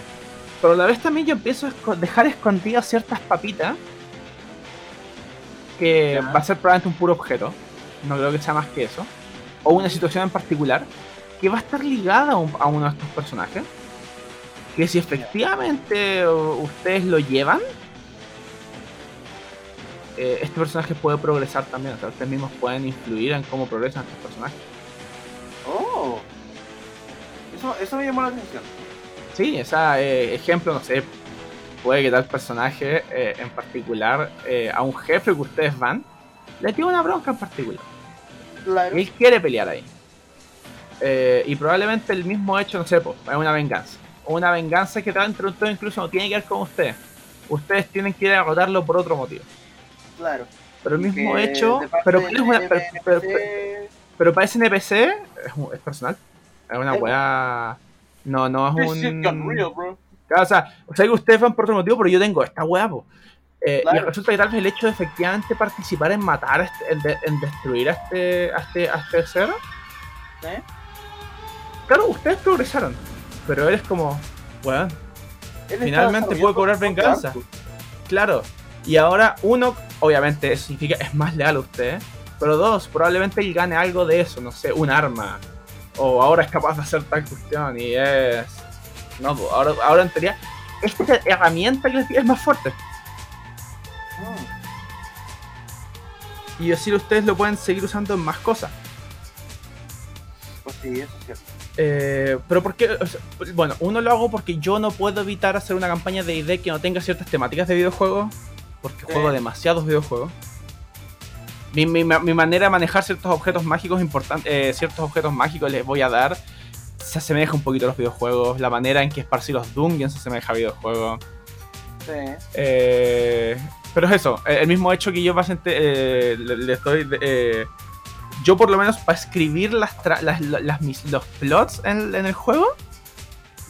Pero a la vez también yo empiezo a dejar escondidas ciertas papitas. Que va a ser probablemente un puro objeto. No creo que sea más que eso. O una situación en particular. Que va a estar ligada a, un- a uno de estos personajes. Que si efectivamente uh, ustedes lo llevan. eh, este personaje puede progresar también. O sea, ustedes mismos pueden influir en cómo progresan estos personajes. Oh. Eso, eso me llamó la atención. Sí, esa eh, ejemplo, no sé, puede que tal personaje eh, en particular, eh, a un jefe que ustedes van, le tiene una bronca en particular. Claro. Él quiere pelear ahí. Eh, y probablemente el mismo hecho, no sé, pues, es una venganza. Una venganza que de todo incluso no tiene que ver con ustedes. Ustedes tienen que ir a derrotarlo por otro motivo. Claro. Pero el mismo hecho, pero, pero, pero- NPC, pero para ese NPC es, personal. Es una weá. No, no es un. real, bro. Claro, o sea, o sea que ustedes van por otro motivo, pero yo tengo esta po. Eh, Y resulta que tal vez el hecho de efectivamente participar en matar, este- en, de- en destruir a este, a este, a este ser, ¿Eh? claro, ustedes progresaron, pero él es como, weón, Él Finalmente puede cobrar venganza. claro. Y ahora, uno, obviamente, eso significa es más leal a usted, pero dos, probablemente él gane algo de eso, no sé, un arma, o ahora es capaz de hacer tal cuestión, y es. No, pues, ahora, ahora en teoría, esta herramienta que les tira es más fuerte. Mm, Y así ustedes lo pueden seguir usando en más cosas. Pues sí, eso es cierto. Eh, pero porque, o sea, bueno, uno lo hago porque yo no puedo evitar hacer una campaña de ID que no tenga ciertas temáticas de videojuegos, porque Sí. juego demasiados videojuegos. Mi, mi- mi manera de manejar ciertos objetos mágicos importantes, eh, ciertos objetos mágicos les voy a dar, se asemeja un poquito a los videojuegos. La manera en que esparcir los dungeons se asemeja a videojuegos. Sí. Eh, pero es eso, eh, el mismo hecho que yo bastante eh, le, le estoy. Yo, por lo menos, para escribir las, tra- las- las- mis- los plots en, en el juego,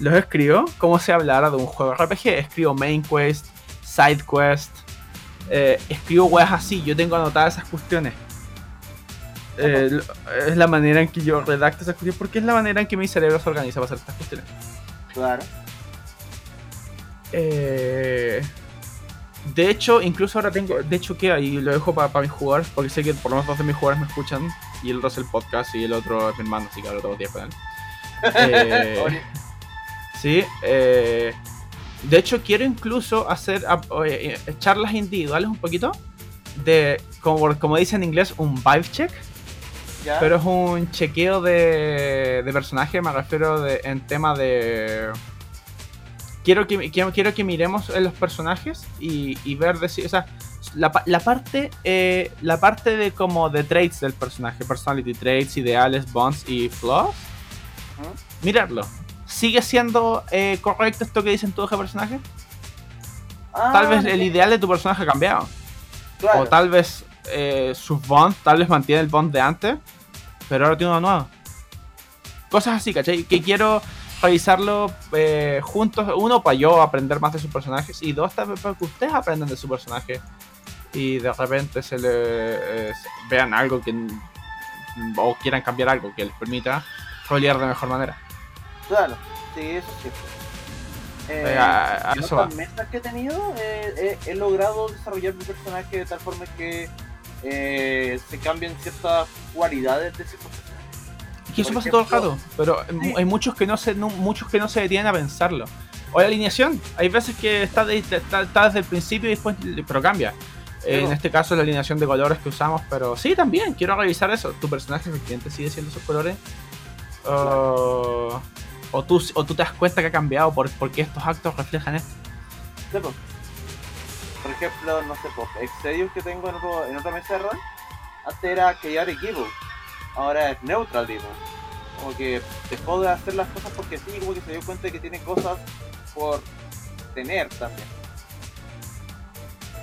los escribo como si hablara de un juego RPG. Escribo main quest, side quest, eh, escribo weas así. Yo tengo anotadas esas cuestiones. Eh, es la manera en que yo redacto esas cuestiones porque es la manera en que mi cerebro se organiza para hacer estas cuestiones. Claro. Eh, de hecho, incluso ahora tengo. De hecho, que ahí lo dejo para mis jugadores, porque sé que por lo menos dos de mis jugadores me escuchan. Y el otro es el podcast y el otro es mi hermano, así que hablo todos los días con él. [LAUGHS] Eh, sí, eh, de hecho, quiero incluso hacer ap- eh, eh, charlas individuales un poquito. De, como, como dice en inglés, un vibe check. ya. Pero es un chequeo de, de personaje, me refiero de, en tema de... Quiero que, quiero, quiero que miremos en los personajes y, y ver, de si- o sea, la, pa- la parte eh, la parte de como de traits del personaje, personality traits, ideales, bonds y flaws, mirarlo. ¿Sigue siendo eh, correcto esto que dicen todos los personajes? Ah, Tal vez el ideal de tu personaje ha cambiado. claro. O tal vez eh, sus bonds, tal vez mantiene el bond de antes, pero ahora tiene uno nuevo. Cosas así, ¿cachai? Que quiero revisarlo eh, juntos. Uno, para yo aprender más de sus personajes. Y dos, también para que ustedes aprendan de su personaje. Y de repente se le eh, vean algo que. O quieran cambiar algo que les permita rolear de mejor manera. Claro, sí, eso es cierto. Eh, a- a en otras mesas que he tenido, eh, he, he logrado desarrollar mi personaje de tal forma que eh, se cambien ciertas cualidades de ese personaje. Y eso Por pasa todo el rato, pero sí. hay muchos que no se no- muchos que no se detienen a pensarlo. O la alineación, hay veces que está, de- está, está desde el principio y después pero cambia. Eh, en este caso la alineación de colores que usamos, pero sí también quiero revisar eso. ¿Tu personaje efectivamente sigue siendo esos colores? O- o, tú, o tú te das cuenta que ha cambiado por, porque estos actos reflejan esto. Sí, po. Por ejemplo, no sé, pues, Exterius que tengo en, otro- en otra mesa de rol, antes era Chaotic Evil, ahora es Neutral Evil. Como que dejó de hacer las cosas porque sí, como que se dio cuenta de que tiene cosas por tener también.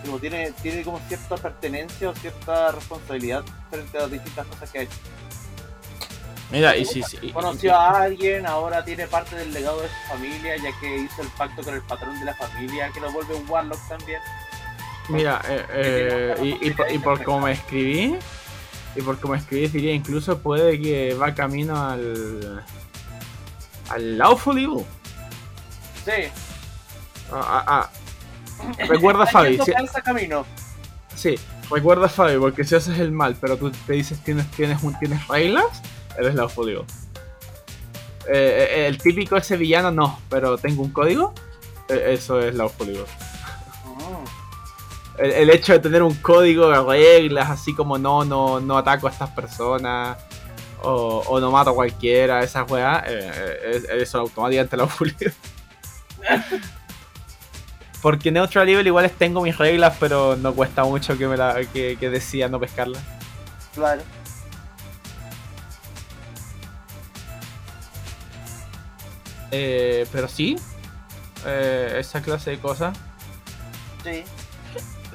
Como tiene, tiene como cierta pertenencia o cierta responsabilidad frente a las distintas cosas que ha hecho. Mira, y sí. y- Conoció a alguien, ahora tiene parte del legado de su familia, ya que hizo el pacto con el patrón de la familia, que lo vuelve un Warlock también. Mira, eh, eh, y, y por, y por como me escribí, y por como escribí, diría incluso puede que va camino al. al Lawful Evil. Sí, Ah, ah, ah. Recuerda, [LAUGHS] Fabi, si- camino. sí, recuerda, Fabi, porque si haces el mal, pero tú te dices tienes, tienes, un- tienes reglas, eres Lawful Evil. Eh, eh, el típico ese villano, no, pero tengo un código, eh, eso es Lawful Evil. El, el hecho de tener un código de reglas, así como no, no, no ataco a estas personas, o, o no mato a cualquiera, esa weá, eh, eh, eso automáticamente lo [LAUGHS] pulido. Porque Neutral Evil igual tengo mis reglas, pero no cuesta mucho que me la que, que decida no pescarla. claro. Eh, pero sí, eh, esa clase de cosas. Sí.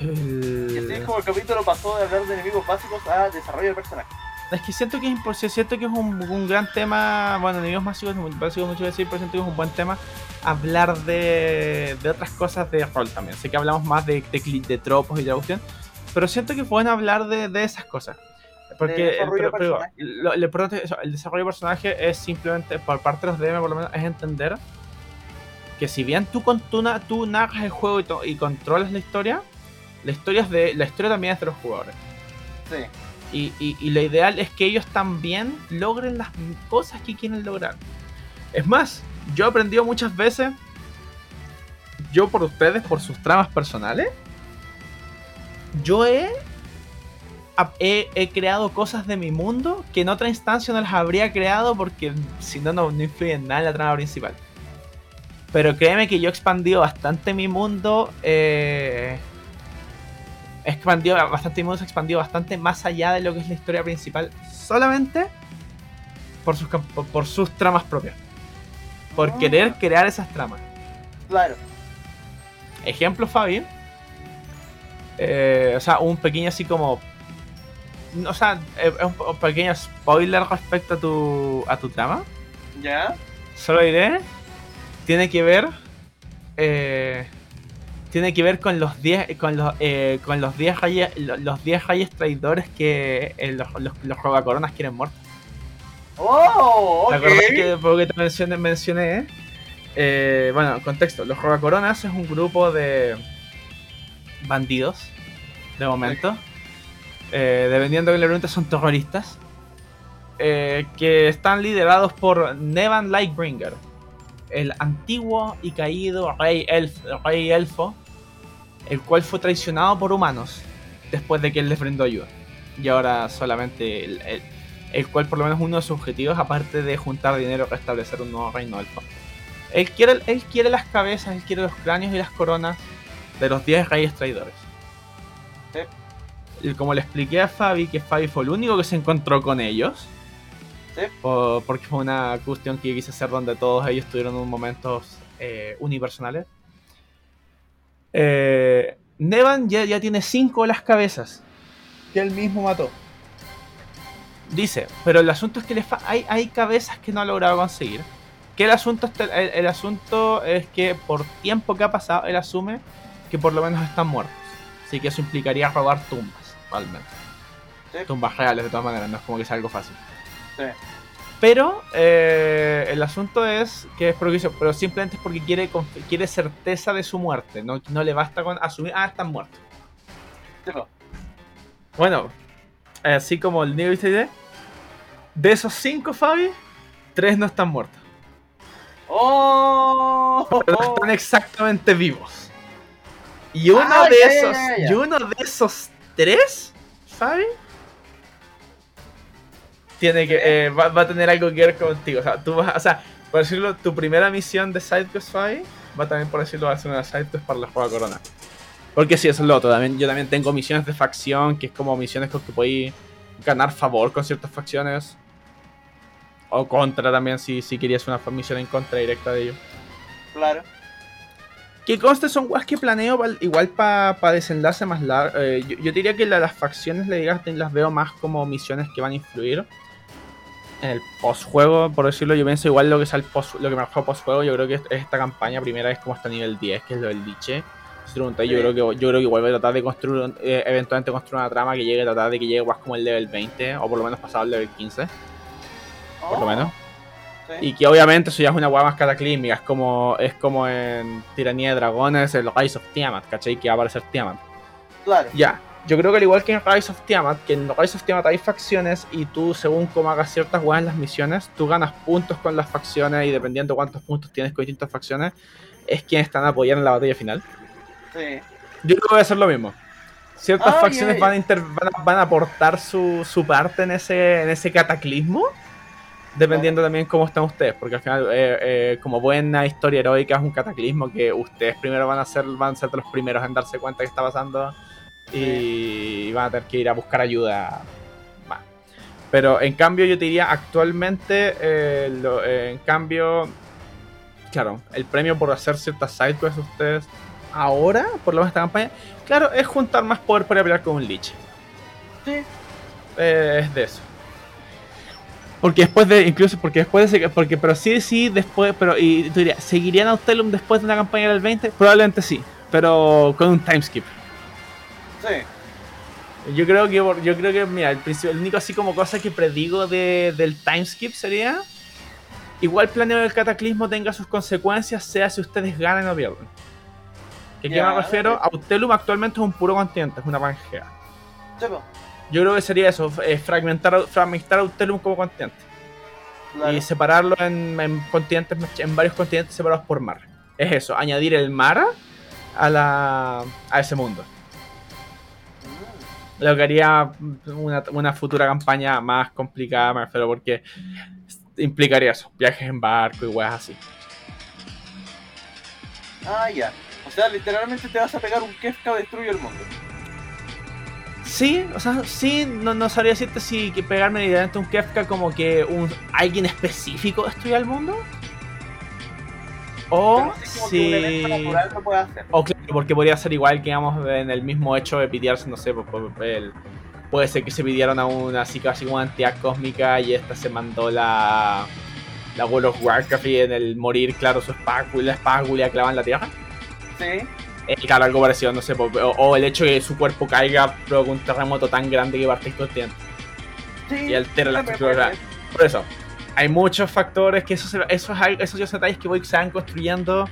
El- Y así es como el capítulo pasó de hablar de enemigos básicos a desarrollo del personaje. Es que siento que es, siento que es un, un gran tema, bueno, enemigos básicos, básicos mucho decir, pero siento que es un buen tema hablar de, de otras cosas de rol también. Sé que hablamos más de, de, de tropos y de la cuestión, pero siento que bueno hablar de, de esas cosas. Porque desarrollo pero- pero lo, lo importante es eso, el desarrollo de personaje es simplemente, por parte de los DM por lo menos, es entender que si bien tú, con, tú, tú narras el juego y, to- y controlas la historia, la historia, es de, la historia también es de los jugadores. Sí. Y, y- y lo ideal es que ellos también logren las cosas que quieren lograr. Es más, yo he aprendido muchas veces, yo por ustedes, por sus tramas personales, yo he, he, he creado cosas de mi mundo que en otra instancia no las habría creado porque si no, no no influye en nada en la trama principal. Pero créeme que yo he expandido bastante mi mundo. Eh, he expandido bastante mundo, se ha expandido bastante más allá de lo que es la historia principal. Solamente por sus, por, sus tramas propias. Por Ah. querer crear esas tramas. Claro. Ejemplo, Fabi. Eh, o sea, un pequeño así como. O sea, eh, un, un pequeño spoiler respecto a tu, a tu trama. ¿Ya? Solo diré. Tiene que ver. eh, tiene que ver con los 10 con los eh, con los 10 reyes los 10 reyes traidores que eh, los, los, los robacoronas quieren muertos. ¡Oh! ¿Te Ok. acordás que porque te mencioné, mencioné Eh, bueno, contexto. Los Robacoronas es un grupo de bandidos, de momento. Eh, dependiendo de que le preguntes, son terroristas. eh, que están liderados por Nevan Lightbringer, el antiguo y caído rey, elf- rey elfo, el cual fue traicionado por humanos después de que él les brindó ayuda. Y ahora solamente el, el- el cual por lo menos uno de sus objetivos, aparte de juntar dinero para establecer un nuevo reino elfo. Él quiere, él quiere las cabezas, él quiere los cráneos y las coronas de los 10 reyes traidores. Y como le expliqué a Fabi, que Fabi fue el único que se encontró con ellos. Porque fue una cuestión que yo quise hacer donde todos ellos tuvieron unos momentos eh, unipersonales. Eh, Nevan ya, ya tiene 5 de las cabezas que él mismo mató. Dice, pero el asunto es que le fa- hay, hay cabezas que no ha logrado conseguir. Que el asunto, el, el asunto es que por tiempo que ha pasado, él asume que por lo menos están muertos. Así que eso implicaría robar tumbas, realmente. Sí. Tumbas reales, de todas maneras, no es como que sea algo fácil. Sí. Pero eh, el asunto es que es dice, pero simplemente es porque quiere, quiere certeza de su muerte. No, no le basta con asumir, ah, están muertos. Sí. Bueno, así como el nivel de de esos cinco, Fabi, tres no están muertos. ¡Oh! Pero están exactamente vivos. Y uno Ah, de ya, ya, esos, ya, ya. y uno de esos tres, Fabi, tiene que eh, va, va a tener algo que ver contigo. O sea, tú vas, o sea, por decirlo, tu primera misión de SideQuest Fabi va también por decirlo va a ser una SideQuest para la Juega Corona. Porque sí, eso es lo otro. También, yo también tengo misiones de facción, que es como misiones con que podéis ganar favor con ciertas facciones. O contra también, si, si querías una misión en contra directa de ellos. Claro. Que conste son weas que planeo igual para desenlace más largo. Eh, yo, yo diría que la- las facciones le digas las veo más como misiones que van a influir en el postjuego, por decirlo. Yo pienso igual lo que sea el post, lo que me bajó postjuego. Yo creo que est- esta campaña primera es como hasta nivel 10, que es lo del liche. Si te preguntáis, yo creo que yo creo que igual voy a tratar de construir eh, eventualmente construir una trama que llegue a tratar de que llegue weas como el level 20 o por lo menos pasado el level 15, por lo Oh, menos. sí. Y que obviamente eso ya es una hueá más cataclísmica, es como, es como en Tiranía de Dragones, el Rise of Tiamat, ¿cachai? Que va a aparecer Tiamat. Claro. Ya, yo creo que al igual que en Rise of Tiamat, que en Rise of Tiamat hay facciones y tú según cómo hagas ciertas hueás en las misiones, tú ganas puntos con las facciones y dependiendo cuántos puntos tienes con distintas facciones, es quien están a apoyar en la batalla final. Sí. Yo creo que voy a hacer lo mismo. Ciertas Ah, facciones. Van, a inter- van, a, van a aportar su, su parte en ese, en ese cataclismo. Dependiendo también cómo están ustedes. Porque al final, eh, eh, como buena historia heroica, es un cataclismo que ustedes primero van a ser, van a ser de los primeros en darse cuenta que está pasando. Y van a tener que ir a buscar ayuda. más. Pero en cambio, yo te diría actualmente, eh, lo- eh, en cambio, claro, el premio por hacer ciertas sidequests ustedes ahora, por lo menos esta campaña, claro, es juntar más poder para pelear con un lich. Sí. Eh, es de eso. Porque después de, incluso porque después de, porque, pero sí, sí, después, pero, y tú dirías, ¿seguirían a Austellum después de una campaña del 20? Probablemente sí, pero con un timeskip. Sí. Yo creo que, yo creo que, mira, el, principio, el único así como cosa que predigo de, del timeskip sería, igual planeo el cataclismo tenga sus consecuencias, sea si ustedes ganan o pierden. ¿A qué me refiero? ok. Austellum actualmente es un puro continente, es una pangea. Yo creo que sería eso, eh, fragmentar, fragmentar Austellum como continente. Claro. y separarlo en, en continentes en varios continentes separados por mar. Es eso, añadir el mar a la a ese mundo. Lo que haría una, una futura campaña más complicada, me refiero, porque implicaría eso, viajes en barco y weas así. Ah, ya. O sea, literalmente te vas a pegar un Kefka destruye el mundo. Sí, o sea, sí, no, no sabría decirte si que pegarme directamente un Kefka como que un alguien específico destruya el mundo. O si... puede hacer. O claro, porque podría ser igual que digamos en el mismo hecho de pitearse, no sé, por, por- el- puede ser que se pidieron a una así casi como una entidad cósmica y esta se mandó la la World of Warcraft y en el morir, claro, su espácula, espácula clava en la tierra. Sí. Eh, claro, algo parecido, no sé, po- o, o el hecho de que su cuerpo caiga provoca un terremoto tan grande que parte el continente Sí. y altera la estructura. Por eso, hay muchos factores que eso, se- eso es algo- esos detalles que voy se van construyendo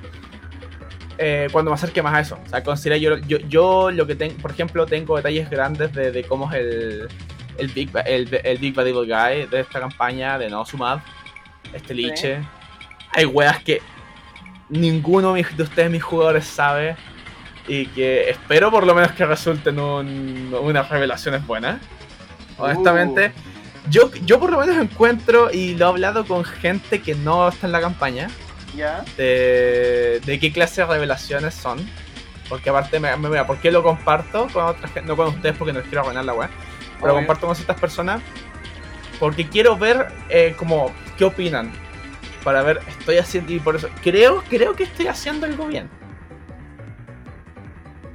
eh, cuando me acerque más a eso. O sea, considera yo, yo, yo lo que tengo, por ejemplo, tengo detalles grandes de, de cómo es el, el, Big, el, el Big Bad Evil Guy de esta campaña de Nosumab, este liche. Hay weas que ninguno de ustedes, mis jugadores, sabe. Y que espero por lo menos que resulten un, unas revelaciones buenas. Honestamente, yo, yo por lo menos encuentro, y lo he hablado con gente que no está en la campaña, Ya. de, de qué clase de revelaciones son. Porque aparte, me, mira, ¿por qué lo comparto con otra gente? No con ustedes porque no les quiero arruinar la web. Pero Obvio. comparto con ciertas personas porque quiero ver eh, como qué opinan. Para ver, estoy haciendo, y por eso, creo, creo que estoy haciendo algo bien.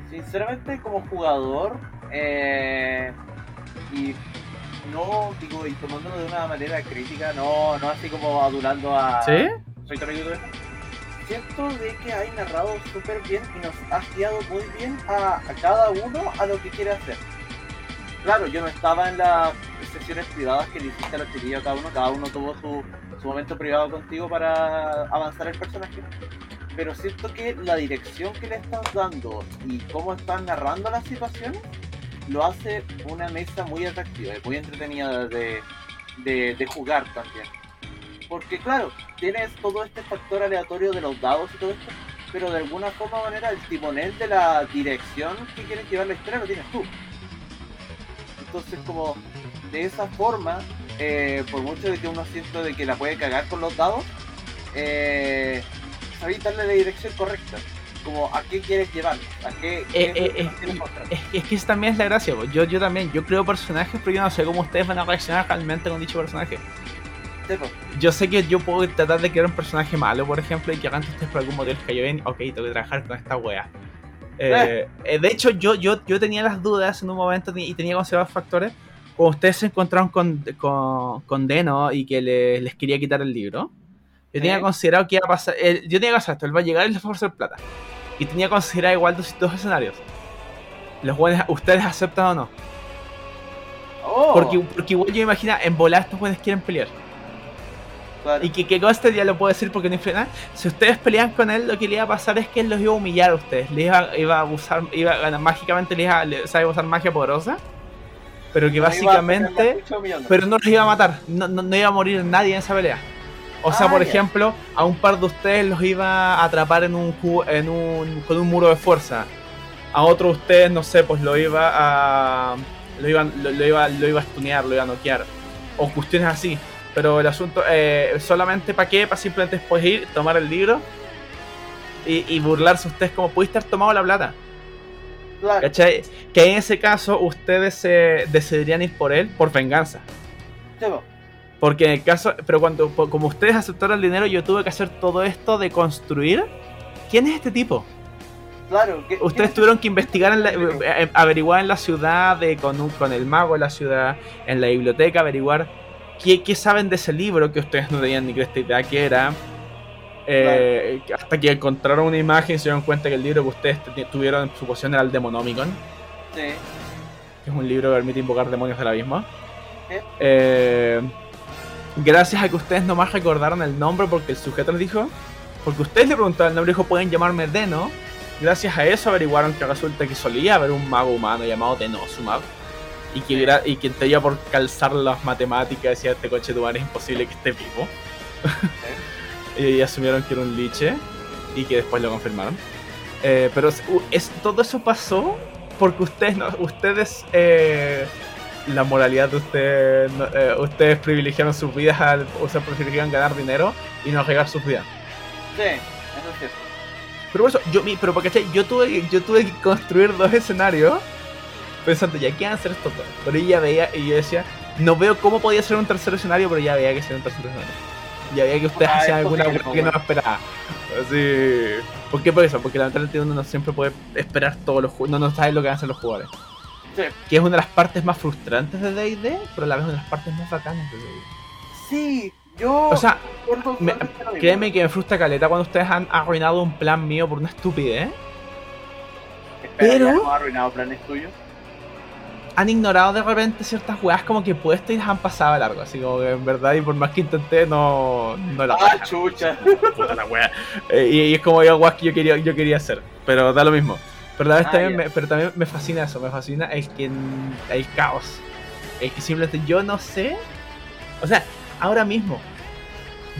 Sinceramente, como jugador, eh, y no, digo, y tomándolo de una manera crítica, no, no así como adulando a. ¿Sí? Soy tu amigo, Siento de que hay narrado súper bien y nos has guiado muy bien a, a cada uno a lo que quiere hacer. Claro, yo no estaba en las sesiones privadas que le hiciste a la chiquilla a cada uno, cada uno tuvo su, su momento privado contigo para avanzar el personaje. Pero siento que la dirección que le estás dando y cómo estás narrando las situaciones lo hace una mesa muy atractiva y muy entretenida de, de, jugar también. Porque claro, tienes todo este factor aleatorio de los dados y todo esto, pero de alguna forma o manera el timonel de la dirección que quieres llevar la historia lo tienes tú. Entonces como de esa forma, eh, por mucho de que uno sienta de que la puede cagar con los dados, eh, sabéis darle la dirección correcta. Como a qué quieres llevarlo, a qué, qué Eh, es eh, que eh. Es, que esa también es la gracia. Yo, yo también, yo creo personajes, pero yo no sé cómo ustedes van a reaccionar realmente con dicho personaje. Sí, pues. Yo sé que yo puedo tratar de crear un personaje malo, por ejemplo, y que antes ustedes por algún motivo les cayó bien. Ok, tengo que trabajar con esta wea. Eh, [LAUGHS] eh, de hecho, yo, yo, yo tenía las dudas en un momento y tenía considerados factores. Cuando ustedes se encontraron con, con, con Deno y que le- les quería quitar el libro, yo tenía Sí. considerado que iba a pasar. él- yo tenía que hacer esto: él va a llegar y les va a ofrecer plata. Y tenía considerado igual dos, dos escenarios: los buenos, ustedes aceptan o no. Oh, Porque, porque igual yo imagino, en volar estos buenos quieren pelear. claro. Y que, que conste, ya lo puedo decir porque no influye. Si ustedes pelean con él, lo que le iba a pasar es que él los iba a humillar a ustedes. Les iba, iba a abusar, iba a, mágicamente les iba, sabe usar magia poderosa. Pero que No a básicamente. Pero no los iba a matar. No, no, no iba a morir nadie en esa pelea. O sea, Ah, por ejemplo, a un par de ustedes los iba a atrapar en un, en un con un muro de fuerza. A otro de ustedes, no sé, pues lo iba a. Lo iba, lo, lo iba, lo iba a stunear, lo iba a noquear. O cuestiones así. Pero el asunto, eh, solamente para qué, para simplemente después ir, tomar el libro y, y burlarse ustedes como pudiste haber tomado la plata. Claro. ¿Cachai? Que en ese caso ustedes se decidirían ir por él por venganza. Porque en el caso, pero cuando, como ustedes aceptaron el dinero, yo tuve que hacer todo esto de construir. ¿Quién es este tipo? Claro. ¿qué- Ustedes qué- tuvieron que investigar, en la- eh, averiguar en la ciudad, de, con, un- con el mago en la ciudad, en la biblioteca, averiguar qué, qué saben de ese libro que ustedes no tenían ni cresta idea que era. Eh, Hasta que encontraron una imagen y se dieron cuenta que el libro que ustedes te- tuvieron en su posición era el Demonomicon. Sí. que es un libro que permite invocar demonios del abismo. ¿Eh? Eh, gracias a que ustedes nomás recordaron el nombre porque el sujeto les dijo, porque ustedes le preguntaron el nombre y dijo, pueden llamarme Deno. Gracias a eso averiguaron que resulta que solía haber un mago humano llamado Denosumab. Y que, y que en teoría por calzar las matemáticas decía este coche de es imposible que esté vivo. [LAUGHS] y asumieron que era un liche y que después lo confirmaron. Eh, pero es, todo eso pasó porque ustedes, no- ustedes eh, la moralidad de ustedes, no- eh, ustedes privilegiaron sus vidas, al, o sea, privilegiaron ganar dinero y no regar sus vidas. Sí, eso es cierto. Pero por eso, yo, mi- pero porque yo tuve, yo tuve que construir dos escenarios pensando, ya, ¿qué van a hacer estos dos? Pero ya veía, y yo decía, no veo cómo podía ser un tercer escenario, pero ya veía que sería un tercer escenario. Ya veía que ustedes Ah, hacían alguna cosa que no esperaba. Así. ¿Por qué por eso? Porque lamentablemente uno no siempre puede esperar todos los juegos, no, no sabe lo que van a hacer los jugadores. Sí. Que es una de las partes más frustrantes de D&D, pero a la vez una de las partes más bacanas de D&D. Sí, yo. O sea, me- créeme que me frustra caleta cuando ustedes han arruinado un plan mío por una estupidez. Espera, pero- ¿ya hemos arruinado planes tuyos? han ignorado de repente ciertas weas como que puestas y las han pasado a largo. Así como que en verdad, y por más que intenté, no, no la Ah, chucha. [LAUGHS] puta la wea. Eh, y, y es como ya weas que yo quería, yo quería hacer. Pero da lo mismo. Pero, Ah, también me, pero también me fascina eso, me fascina el que el caos. El que simplemente yo no sé. O sea, ahora mismo.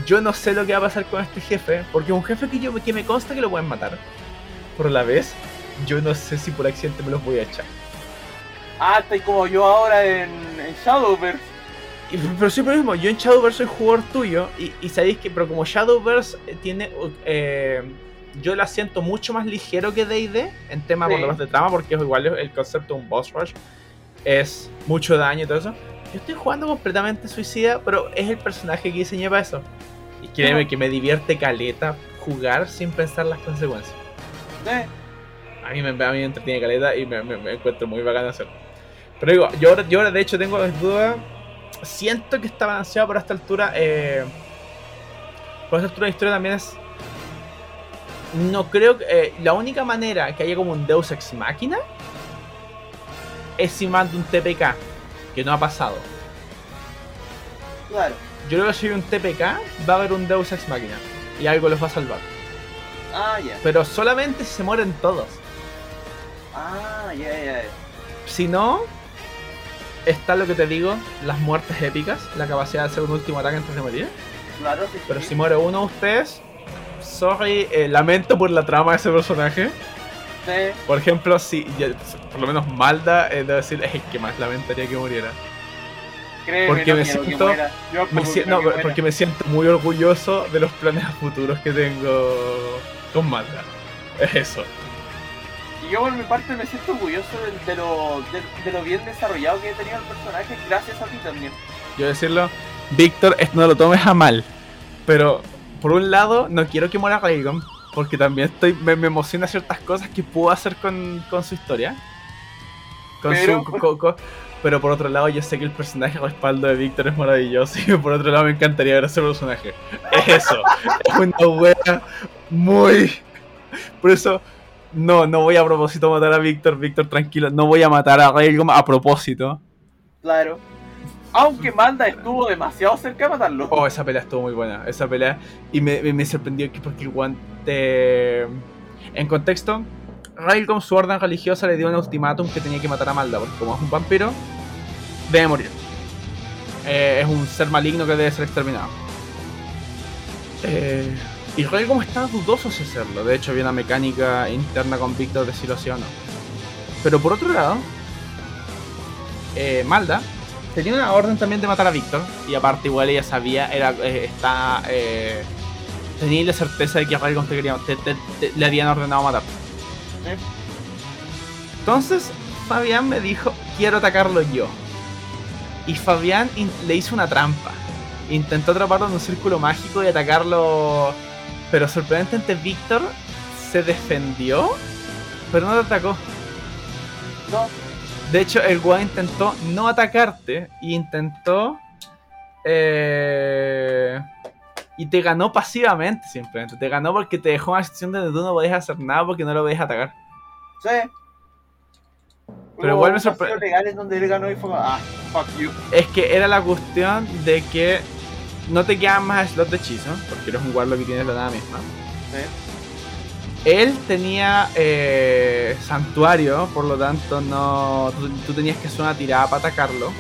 Yo no sé lo que va a pasar con este jefe. Porque es un jefe que yo que me consta que lo pueden matar. Por la vez, yo no sé si por accidente me los voy a echar. Ah, estoy como yo ahora en, en Shadowverse. Y- Pero siempre mismo, yo en Shadowverse soy jugador tuyo y, y sabéis que, pero como Shadowverse eh, tiene, eh, yo la siento mucho más ligero que D&D en tema por Sí. lo de trama porque es igual el concepto de un boss rush es mucho daño y todo eso. Yo estoy jugando completamente suicida, pero es el personaje que diseñé para eso. Y créeme que me divierte caleta jugar sin pensar las consecuencias. Eh, A mí me, a mí me entretiene caleta y me, me- me encuentro muy bacán hacerlo. Pero digo, yo ahora, yo ahora de hecho tengo dudas. Siento que está balanceado por esta altura. Eh, por esta altura de historia también es. No creo que. eh, la única manera que haya como un Deus Ex Máquina es si mando un TPK, que no ha pasado. claro. Yo creo que si hay un TPK, va a haber un Deus Ex Máquina y algo los va a salvar. Ah, ya. Pero solamente si se mueren todos. Ah, ya, ya. Si no, está lo que te digo, las muertes épicas, la capacidad de hacer un último ataque antes de morir. Claro, sí, sí. Pero si muere uno de ustedes, sorry, eh, lamento por la trama de ese personaje. Sí. Por ejemplo, si por lo menos Malda, eh, debo decir, es el que más lamentaría que muriera. Créeme, Porque no me siento- Me si- no, porque me siento muy orgulloso de los planes futuros que tengo con Malda. Es eso. Y yo por mi parte me siento orgulloso de, de lo, de, de lo bien desarrollado que he tenido el personaje gracias a ti también. Yo decirlo, Víctor, esto no lo tomes a mal. Pero, por un lado, no quiero que muera Railgun. Porque también estoy me, me emociona ciertas cosas que puedo hacer con, con su historia. Con Pero- su, pero por otro lado, yo sé que el personaje respaldo de Víctor es maravilloso. Y por otro lado, me encantaría ver a ese personaje. Es eso. [LAUGHS] es una wea muy. Por eso, no, no voy a propósito matar a Víctor. Víctor, tranquilo. No voy a matar a Railgun a propósito. Claro. Aunque Manda estuvo demasiado cerca de matarlo. Oh, esa pelea estuvo muy buena. Esa pelea. Y me, me, sorprendió que porque el guante. En contexto, Railgun, su orden religiosa, le dio un ultimátum que tenía que matar a Malda. Porque como es un vampiro, debe morir. Eh, es un ser maligno que debe ser exterminado. Eh, y Railgun está dudoso si hacerlo. De hecho, había una mecánica interna con Víctor de si lo hacía o no. Pero por otro lado, eh, Malda tenía una orden también de matar a Víctor. Y aparte, igual ella sabía, era, eh, está, eh, tenía la certeza de que a Railgun te quería- te- te- te- le habían ordenado matar. Entonces, Fabián me dijo, quiero atacarlo yo. Y Fabián le hizo una trampa. Intentó atraparlo en un círculo mágico y atacarlo. Pero sorprendentemente Víctor se defendió, pero no te atacó. No. De hecho, el guay intentó no atacarte y intentó. eh, y te ganó pasivamente, simplemente. Te ganó porque te dejó una situación donde tú no podías hacer nada porque no lo podías atacar. Sí. Pero igual me unos sorpre- vacíos legales donde él ganó y fue como, ah, fuck you. Es que era la cuestión de que no te quedan más slots de hechizo, porque eres un warlock que tienes la nada misma. Sí. Él tenía eh, santuario, por lo tanto no tú, tú tenías que hacer una tirada para atacarlo.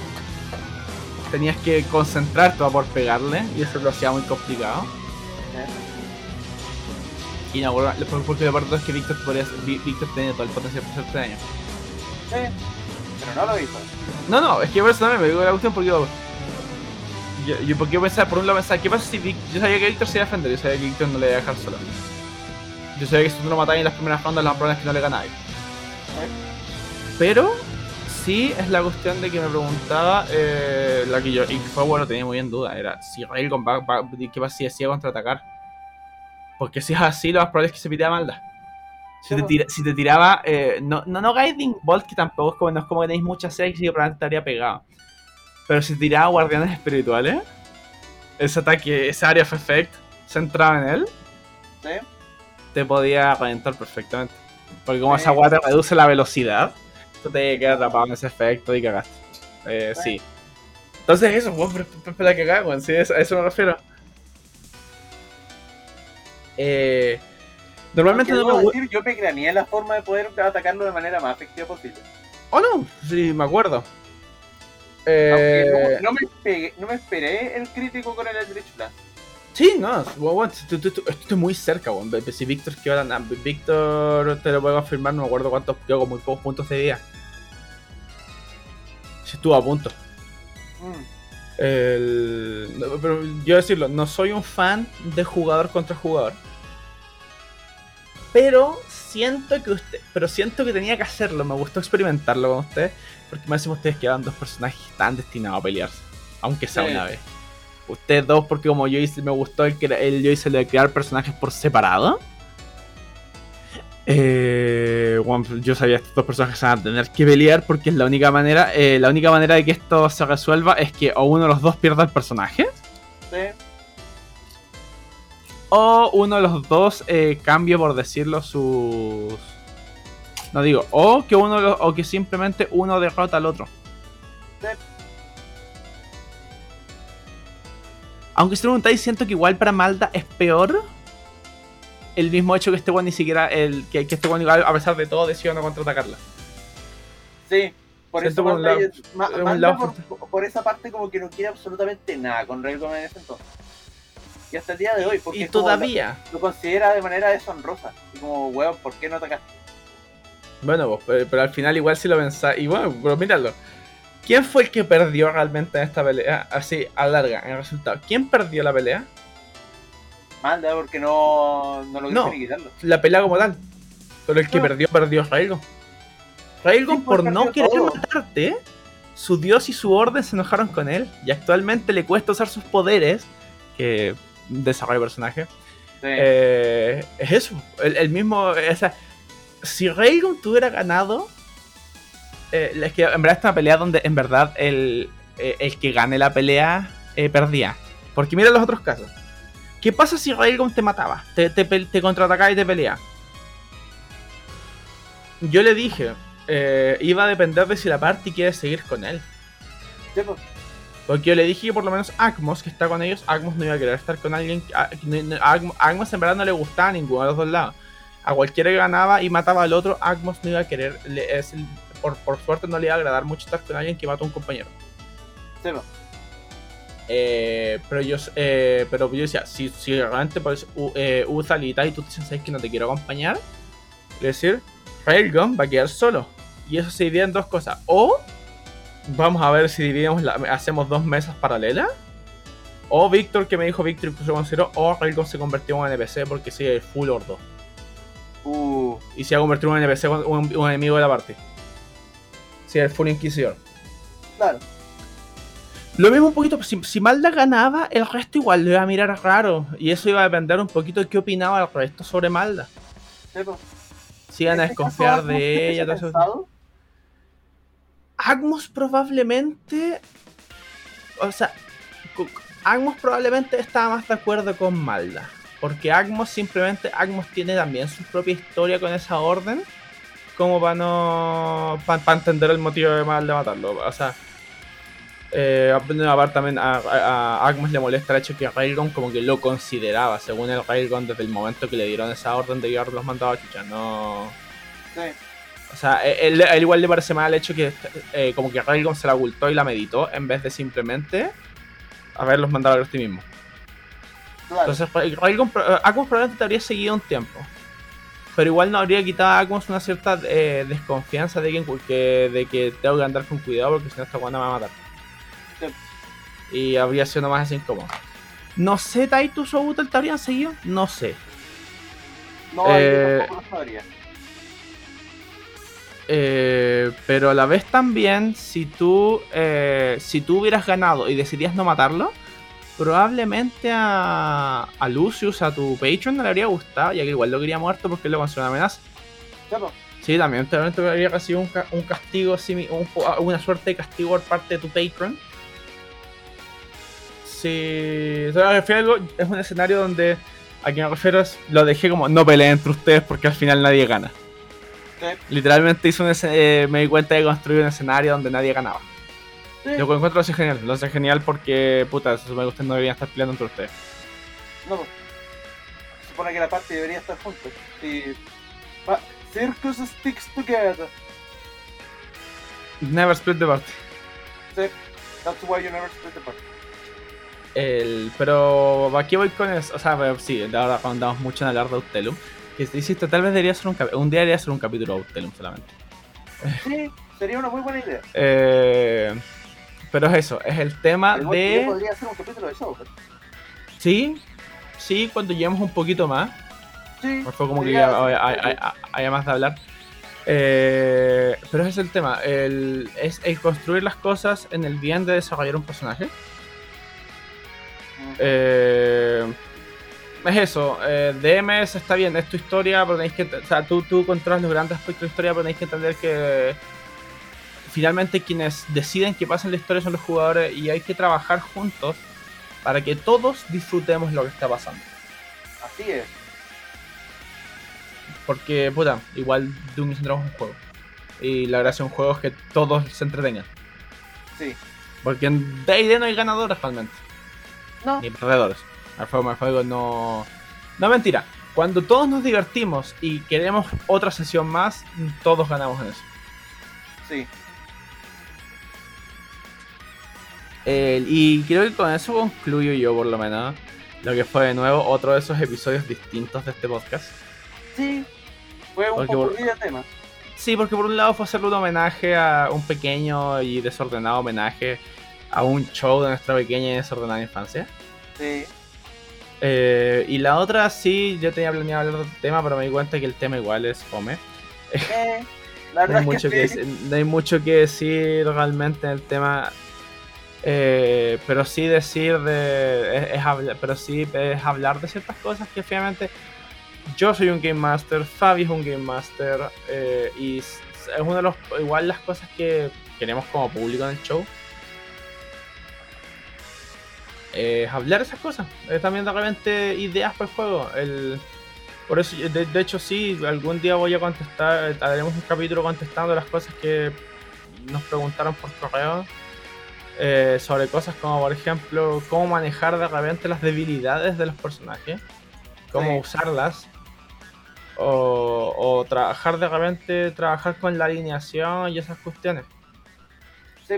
Tenías que concentrarte para poder pegarle y eso lo hacía muy complicado. Y no, porque lo peor es que Víctor, podría- Víctor tenía todo el potencial para hacerte daño. Sí. Pero no lo hizo. No, no, es que por eso también me digo la cuestión porque yo, yo, yo- porque yo pensaba, por un lado pensaba, ¿qué pasa si Vic- yo sabía que Víctor se iba a defender, yo sabía que Víctor no le iba a dejar solo. Yo sabía que si tú no lo matabas en las primeras rondas, lo más probable es que no le ganabas. Pero sí es la cuestión de que me preguntaba, eh, la que yo, y fue bueno, tenía muy en duda, era si Railgun va, va- ¿qué pasa si decía contraatacar? Porque si es así, lo más probable es que se pidea maldad. Si te, tira- si te tiraba, eh, no, no, no Guiding Bolt, que tampoco es como, no es como que tenéis mucha sex y probablemente te habría pegado. Pero si tiraba guardianes espirituales, ese ataque, ese area of effect, centrado en él, Sí. Te podía reventar perfectamente. Porque como Sí. esa guardia reduce la velocidad, efecto, te quedas atrapado en ese efecto y cagaste. Eh, sí. Entonces eso, weón, pero la cagada, weón, sí, eso- a eso me refiero. Eh, normalmente no me decir, yo me craneé la forma de poder atacarlo de manera más efectiva posible. Oh no, sí, me acuerdo. Eh, no, no me pegué- no me esperé el crítico con el Eldritch Blast. Sí, no, estoy muy cerca, Si Víctor que ahora, Víctor te lo puedo afirmar, no me acuerdo cuántos, quedó con muy pocos puntos de día. Si estuvo a punto. Mm. El- no, pero yo decirlo, no soy un fan de jugador contra jugador. Pero siento que usted, pero siento que tenía que hacerlo, me gustó experimentarlo con ustedes, porque me decimos ustedes que eran dos personajes están destinados a pelearse, aunque sea Sí. una vez. Ustedes dos, porque como yo hice, me gustó el el, yo hice lo de crear personajes por separado. Eh, bueno, yo sabía que estos dos personajes se van a tener que pelear porque es la única manera, eh, la única manera de que esto se resuelva es que o uno de los dos pierda el personaje Sí. o uno de los dos eh, cambie por decirlo sus no digo o que uno de los- o que simplemente uno derrota al otro Sí. Aunque si preguntáis siento que igual para Malda es peor el mismo hecho que este weón ni siquiera el que, que este weón igual a pesar de todo decidió no contraatacarla Sí, por eso por Ma- por esa parte como que no quiere absolutamente nada con Railgun en ese entonces. Y hasta el día de hoy, porque y todavía lo, lo considera de manera deshonrosa. Y como, weón, ¿por qué no atacaste? Bueno, pero, pero al final igual si lo pensáis. Y bueno, pero míralo. ¿Quién fue el que perdió realmente en esta pelea? Así, a larga, en el resultado. ¿Quién perdió la pelea? Manda, porque no, no lo No. quitarlo. La pelea como tal. Pero el que No. perdió, perdió Railgun. Railgun, Sí, pues, por no querer todo. matarte, su dios y su orden se enojaron con él. Y actualmente le cuesta usar sus poderes. Que desarrolla el personaje. Sí. Eh, es eso. El, el mismo. O sea, si Railgun tuviera ganado. Eh, es que en verdad es una pelea donde en verdad el, eh, el que gane la pelea eh, perdía. Porque mira los otros casos. ¿Qué pasa si Railgun te mataba? Te, te, te contraatacaba y te pelea. Yo le dije, iba a depender de si la party quiere seguir con él. Porque yo le dije que por lo menos Agmos, que está con ellos, Agmos no iba a querer estar con alguien. a- Agmos en verdad no le gustaba a ninguno de los dos lados. A cualquiera que ganaba y mataba al otro, Agmos no iba a querer. le- es por, por suerte no le iba a agradar mucho estar con alguien que mató a un compañero. Sí. Eh, pero yo eh, pero yo decía, si, si realmente pues, u- eh, Uzal y tú te "¿Sabes que no te quiero acompañar, es decir, Railgun va a quedar solo. Y eso se divide en dos cosas. O vamos a ver si dividimos la- hacemos dos mesas paralelas. O Víctor, que me dijo Víctor y se consideró, o Railgun se convirtió en un NPC porque sigue el full ordo. Uh, Y se ha convertido en un NPC, un, un enemigo de la parte. Sí, el full inquisidor. claro. Lo mismo un poquito, si, si Malda ganaba, el resto igual le iba a mirar raro. Y eso iba a depender un poquito de qué opinaba el resto sobre Malda. Sí, pues. Si iban a este desconfiar de ¿qué ella, todo? Agmos probablemente. O sea, Agmos probablemente estaba más de acuerdo con Malda. Porque Agmos simplemente. Agmos tiene también su propia historia con esa orden. Como para no. Para entender el motivo de Malda matarlo. O sea. Eh, aparte también a, a- a le molesta el hecho que Railgun como que lo consideraba, según el Railgun, desde el momento que le dieron esa orden de llevar los mandados a Chucha. No. Sí. O sea, él, él igual le parece mal el hecho que eh, como que Railgun se la ocultó y la meditó en vez de simplemente haberlos mandado a los ti mismo. Claro. Entonces, Ra- Railgun, eh, Agmos probablemente te habría seguido un tiempo. Pero igual no habría quitado a una cierta eh, desconfianza de que, de que tengo que andar con cuidado porque si no esta guana me va a matar. Sí. Y habría sido más así incómodo. No sé, Titus o Utel te habrían seguido. No sé. no, yo eh, tampoco lo sabría. Eh, pero a la vez también, si tú, eh, si tú hubieras ganado y decidías no matarlo, probablemente a, a Lucius, a tu Patreon, no le habría gustado, ya que igual lo quería muerto porque lo considera una amenaza. Sí. Sí, también te habría recibido un, ca- un castigo, un una suerte de castigo por parte de tu Patreon. Sí, o sea, al final es un escenario donde a quien me refiero es, lo dejé como no peleen entre ustedes porque al final nadie gana. Literalmente hizo un eh, me di cuenta de construir un escenario donde nadie ganaba. Sí. Yo encuentro así genial. Lo hace genial porque, puta, se supone que ustedes no deberían estar peleando entre ustedes. No, pues. Se supone que la parte debería estar juntos. Y. pa- Circus sticks together. Never split the party. Sí. That's why you never split the party. El, pero aquí voy con eso. O sea, sí, ahora andamos mucho en hablar de Autelum. Que insisto, tal vez debería ser un, un día debería ser un capítulo de Autelum solamente. Sí, sería una muy buena idea. Eh, pero es eso, es el tema yo de. podría hacer un capítulo de eso. Sí, sí, cuando lleguemos un poquito más. Sí. Fue como que ya hay, hay- hay- hay más de hablar. Eh, pero ese es el tema, el, es el construir las cosas en el bien de desarrollar un personaje. Eh, es eso, eh, DMS está bien, es tu historia, pero tenéis que, o sea, tú, tú controlas los grandes aspectos de la historia, pero tenéis que entender que finalmente quienes deciden que pasen la historia son los jugadores y hay que trabajar juntos para que todos disfrutemos lo que está pasando. Así es. Porque, puta, igual Dragons es un juego. Y la gracia de un juego es que todos se entretengan. Sí. Porque en D&D no hay ganadores realmente. No. Ni perdedores. El juego, el juego no... No, mentira. Cuando todos nos divertimos y queremos otra sesión más, todos ganamos en eso. Sí. Eh, y creo que con eso concluyo yo, por lo menos, lo que fue de nuevo otro de esos episodios distintos de este podcast. Sí. Fue un Porque poco por- de tema. Sí, porque por un lado fue hacerle un homenaje a un pequeño y desordenado homenaje a un show de nuestra pequeña y desordenada infancia. Sí. Eh, y la otra sí, yo tenía planeado hablar de otro tema, pero me di cuenta que el tema igual es fome. Eh, la [LAUGHS] No verdad hay, mucho que, sí. no hay mucho que decir realmente en el tema. Eh, pero sí decir de. Es, hablar, pero sí es hablar de ciertas cosas que finalmente. Yo soy un Game Master, Fabi es un Game Master. eh, y es uno de los. Igual las cosas que queremos como público en el show. Es hablar esas cosas. Es también de repente ideas para el juego. El, por eso, de, de hecho, sí, algún día voy a contestar, haremos un capítulo contestando las cosas que nos preguntaron por correo. Eh, sobre cosas como, por ejemplo, cómo manejar de repente las debilidades de los personajes, cómo Sí. usarlas, o, o trabajar de repente, trabajar con la alineación y esas cuestiones. Sí.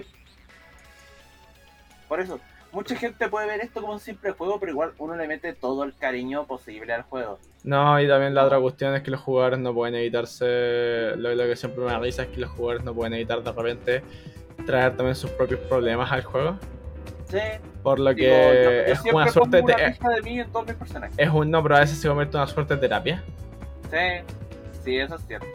Por eso, mucha gente puede ver esto como un simple juego, pero igual uno le mete todo el cariño posible al juego. No, y también la otra cuestión es que los jugadores no pueden evitarse. Lo, lo que siempre me risa es que los jugadores no pueden evitar de repente traer también sus propios problemas al juego. Sí. Por lo Digo, que yo- yo es una suerte una de. mí en todos mis personajes. Es un no, pero a veces se convierte en una suerte de terapia. Sí, sí, eso es cierto.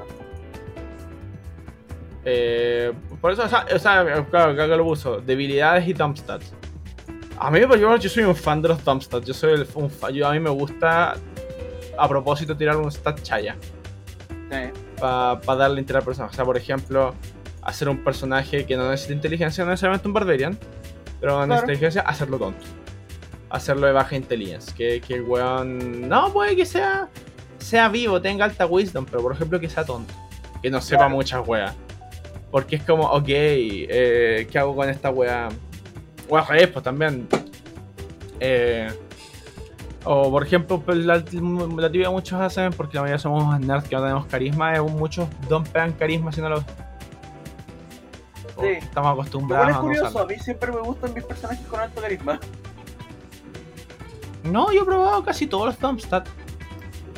Eh, por eso, o sea, o sea, claro, claro que lo puso. Debilidades y dump stats. A mí, pues, yo, yo soy un fan de los dump stats. Yo soy el, un fa- yo, a mí me gusta a propósito tirar un stat chaya. Sí, para darle interés al personaje. O sea, por ejemplo, hacer un personaje que no necesita inteligencia, no necesariamente un Barbarian, pero no necesita Claro. inteligencia, hacerlo tonto. Hacerlo de baja inteligencia. Que, que el weón. No, puede que sea, sea vivo, tenga alta wisdom, pero por ejemplo que sea tonto. Que no sepa Claro. muchas weas. Porque es como, ok, eh, ¿qué hago con esta wea? O al pues también. Eh, o por ejemplo, pues, la, la tibia muchos hacen, porque la mayoría somos nerds que no tenemos carisma, es un- muchos dompean carisma si no lo. Sí. Estamos Lo acostumbrados es a curioso, usarlo. a mí siempre me gustan mis personajes con alto carisma. No, yo he probado casi todos los thumbstats.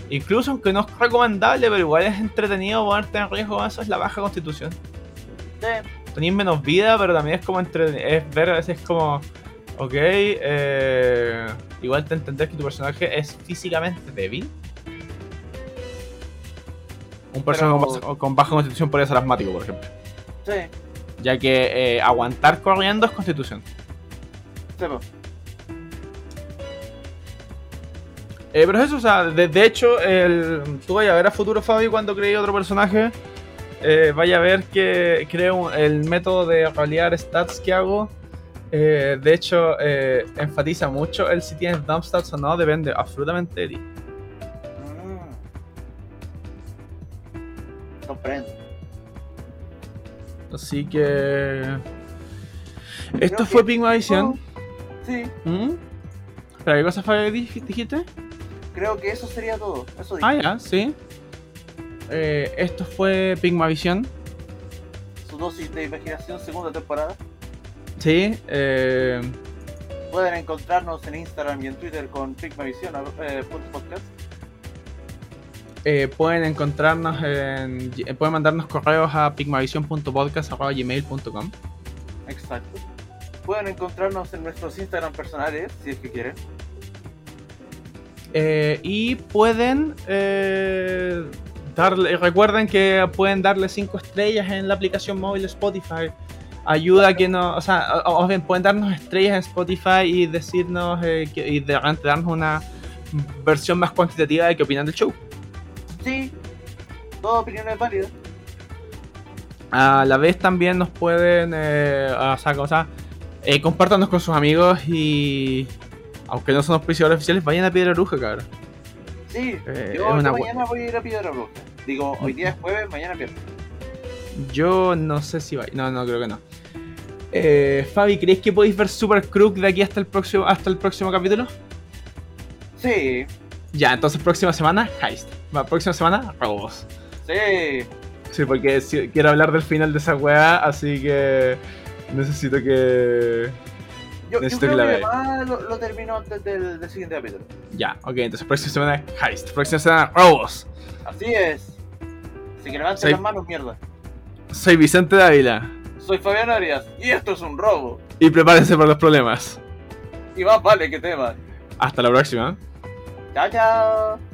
Incluso aunque no es recomendable, pero igual es entretenido ponerte en riesgo, eso es la baja constitución. Sí, Tenéis menos vida, pero también es como entre es ver a veces como. Ok, eh, igual te entender que tu personaje es físicamente débil. Un personaje con, Pero- baja, con baja constitución podría ser asmático, por ejemplo. sí, Ya que eh, aguantar corriendo es constitución. sí. Eh, pero es eso, o sea, de, de hecho, el, tú vayas a ver a futuro Fabi cuando creé otro personaje. eh, vaya a ver que creo el método de rolear stats que hago. eh, de hecho, eh, enfatiza mucho el si tienes dump stats o no, depende absolutamente de ti. Mm. Comprendo. Así que. Esto Creo fue que- Pigmavisión. Sí, ¿Mm? ¿Pero qué cosa fue dij- dijiste? creo que eso sería todo. Eso dije. Ah, ya, sí. Eh, esto fue Pigmavisión. Su dosis de imaginación, segunda temporada. Sí. Eh, Pueden encontrarnos en Instagram y en Twitter con Pigmavision eh, podcast. Eh, pueden encontrarnos en. eh, Pueden mandarnos correos a pigmavision.podcast.gmail.com. Exacto. Pueden encontrarnos en nuestros Instagram personales, si es que quieren. Eh, y pueden eh, darle, recuerden que pueden darle 5 estrellas en la aplicación móvil Spotify. Ayuda a que no, o sea, o, o bien pueden darnos estrellas en Spotify y decirnos eh, que- y de darnos una versión más cuantitativa de qué opinan del show. Sí, toda opinión es válida. A la vez también nos pueden, eh, o sea, o sea, eh, compártanos con sus amigos y aunque no son auspiciadores oficiales, vayan a Piedra Bruja, cabrón. Sí, Eh, yo, mañana voy a ir a Piedra Bruja. Digo, hoy día es jueves, mañana viernes. Yo no sé si va. No, no, creo que no. Eh, Fabi, ¿crees que podéis ver Super Crook de aquí hasta el próximo hasta el próximo capítulo? Sí, Ya, entonces próxima semana, Heist. Va, próxima semana, Robos. sí. Sí, porque quiero hablar del final de esa weá, así que necesito que. Yo, yo Necesito creo que la que lo, lo termino antes del, del siguiente capítulo. Ya, ok, entonces próxima semana, Heist. Próxima semana, Robos. Así es. Así que levanten Sí. las manos, mierda. Soy Vicente Dávila. Soy Fabián Arias y esto es un robo. Y prepárense para los problemas. Y más vale que teman. Hasta la próxima. Chao, chao.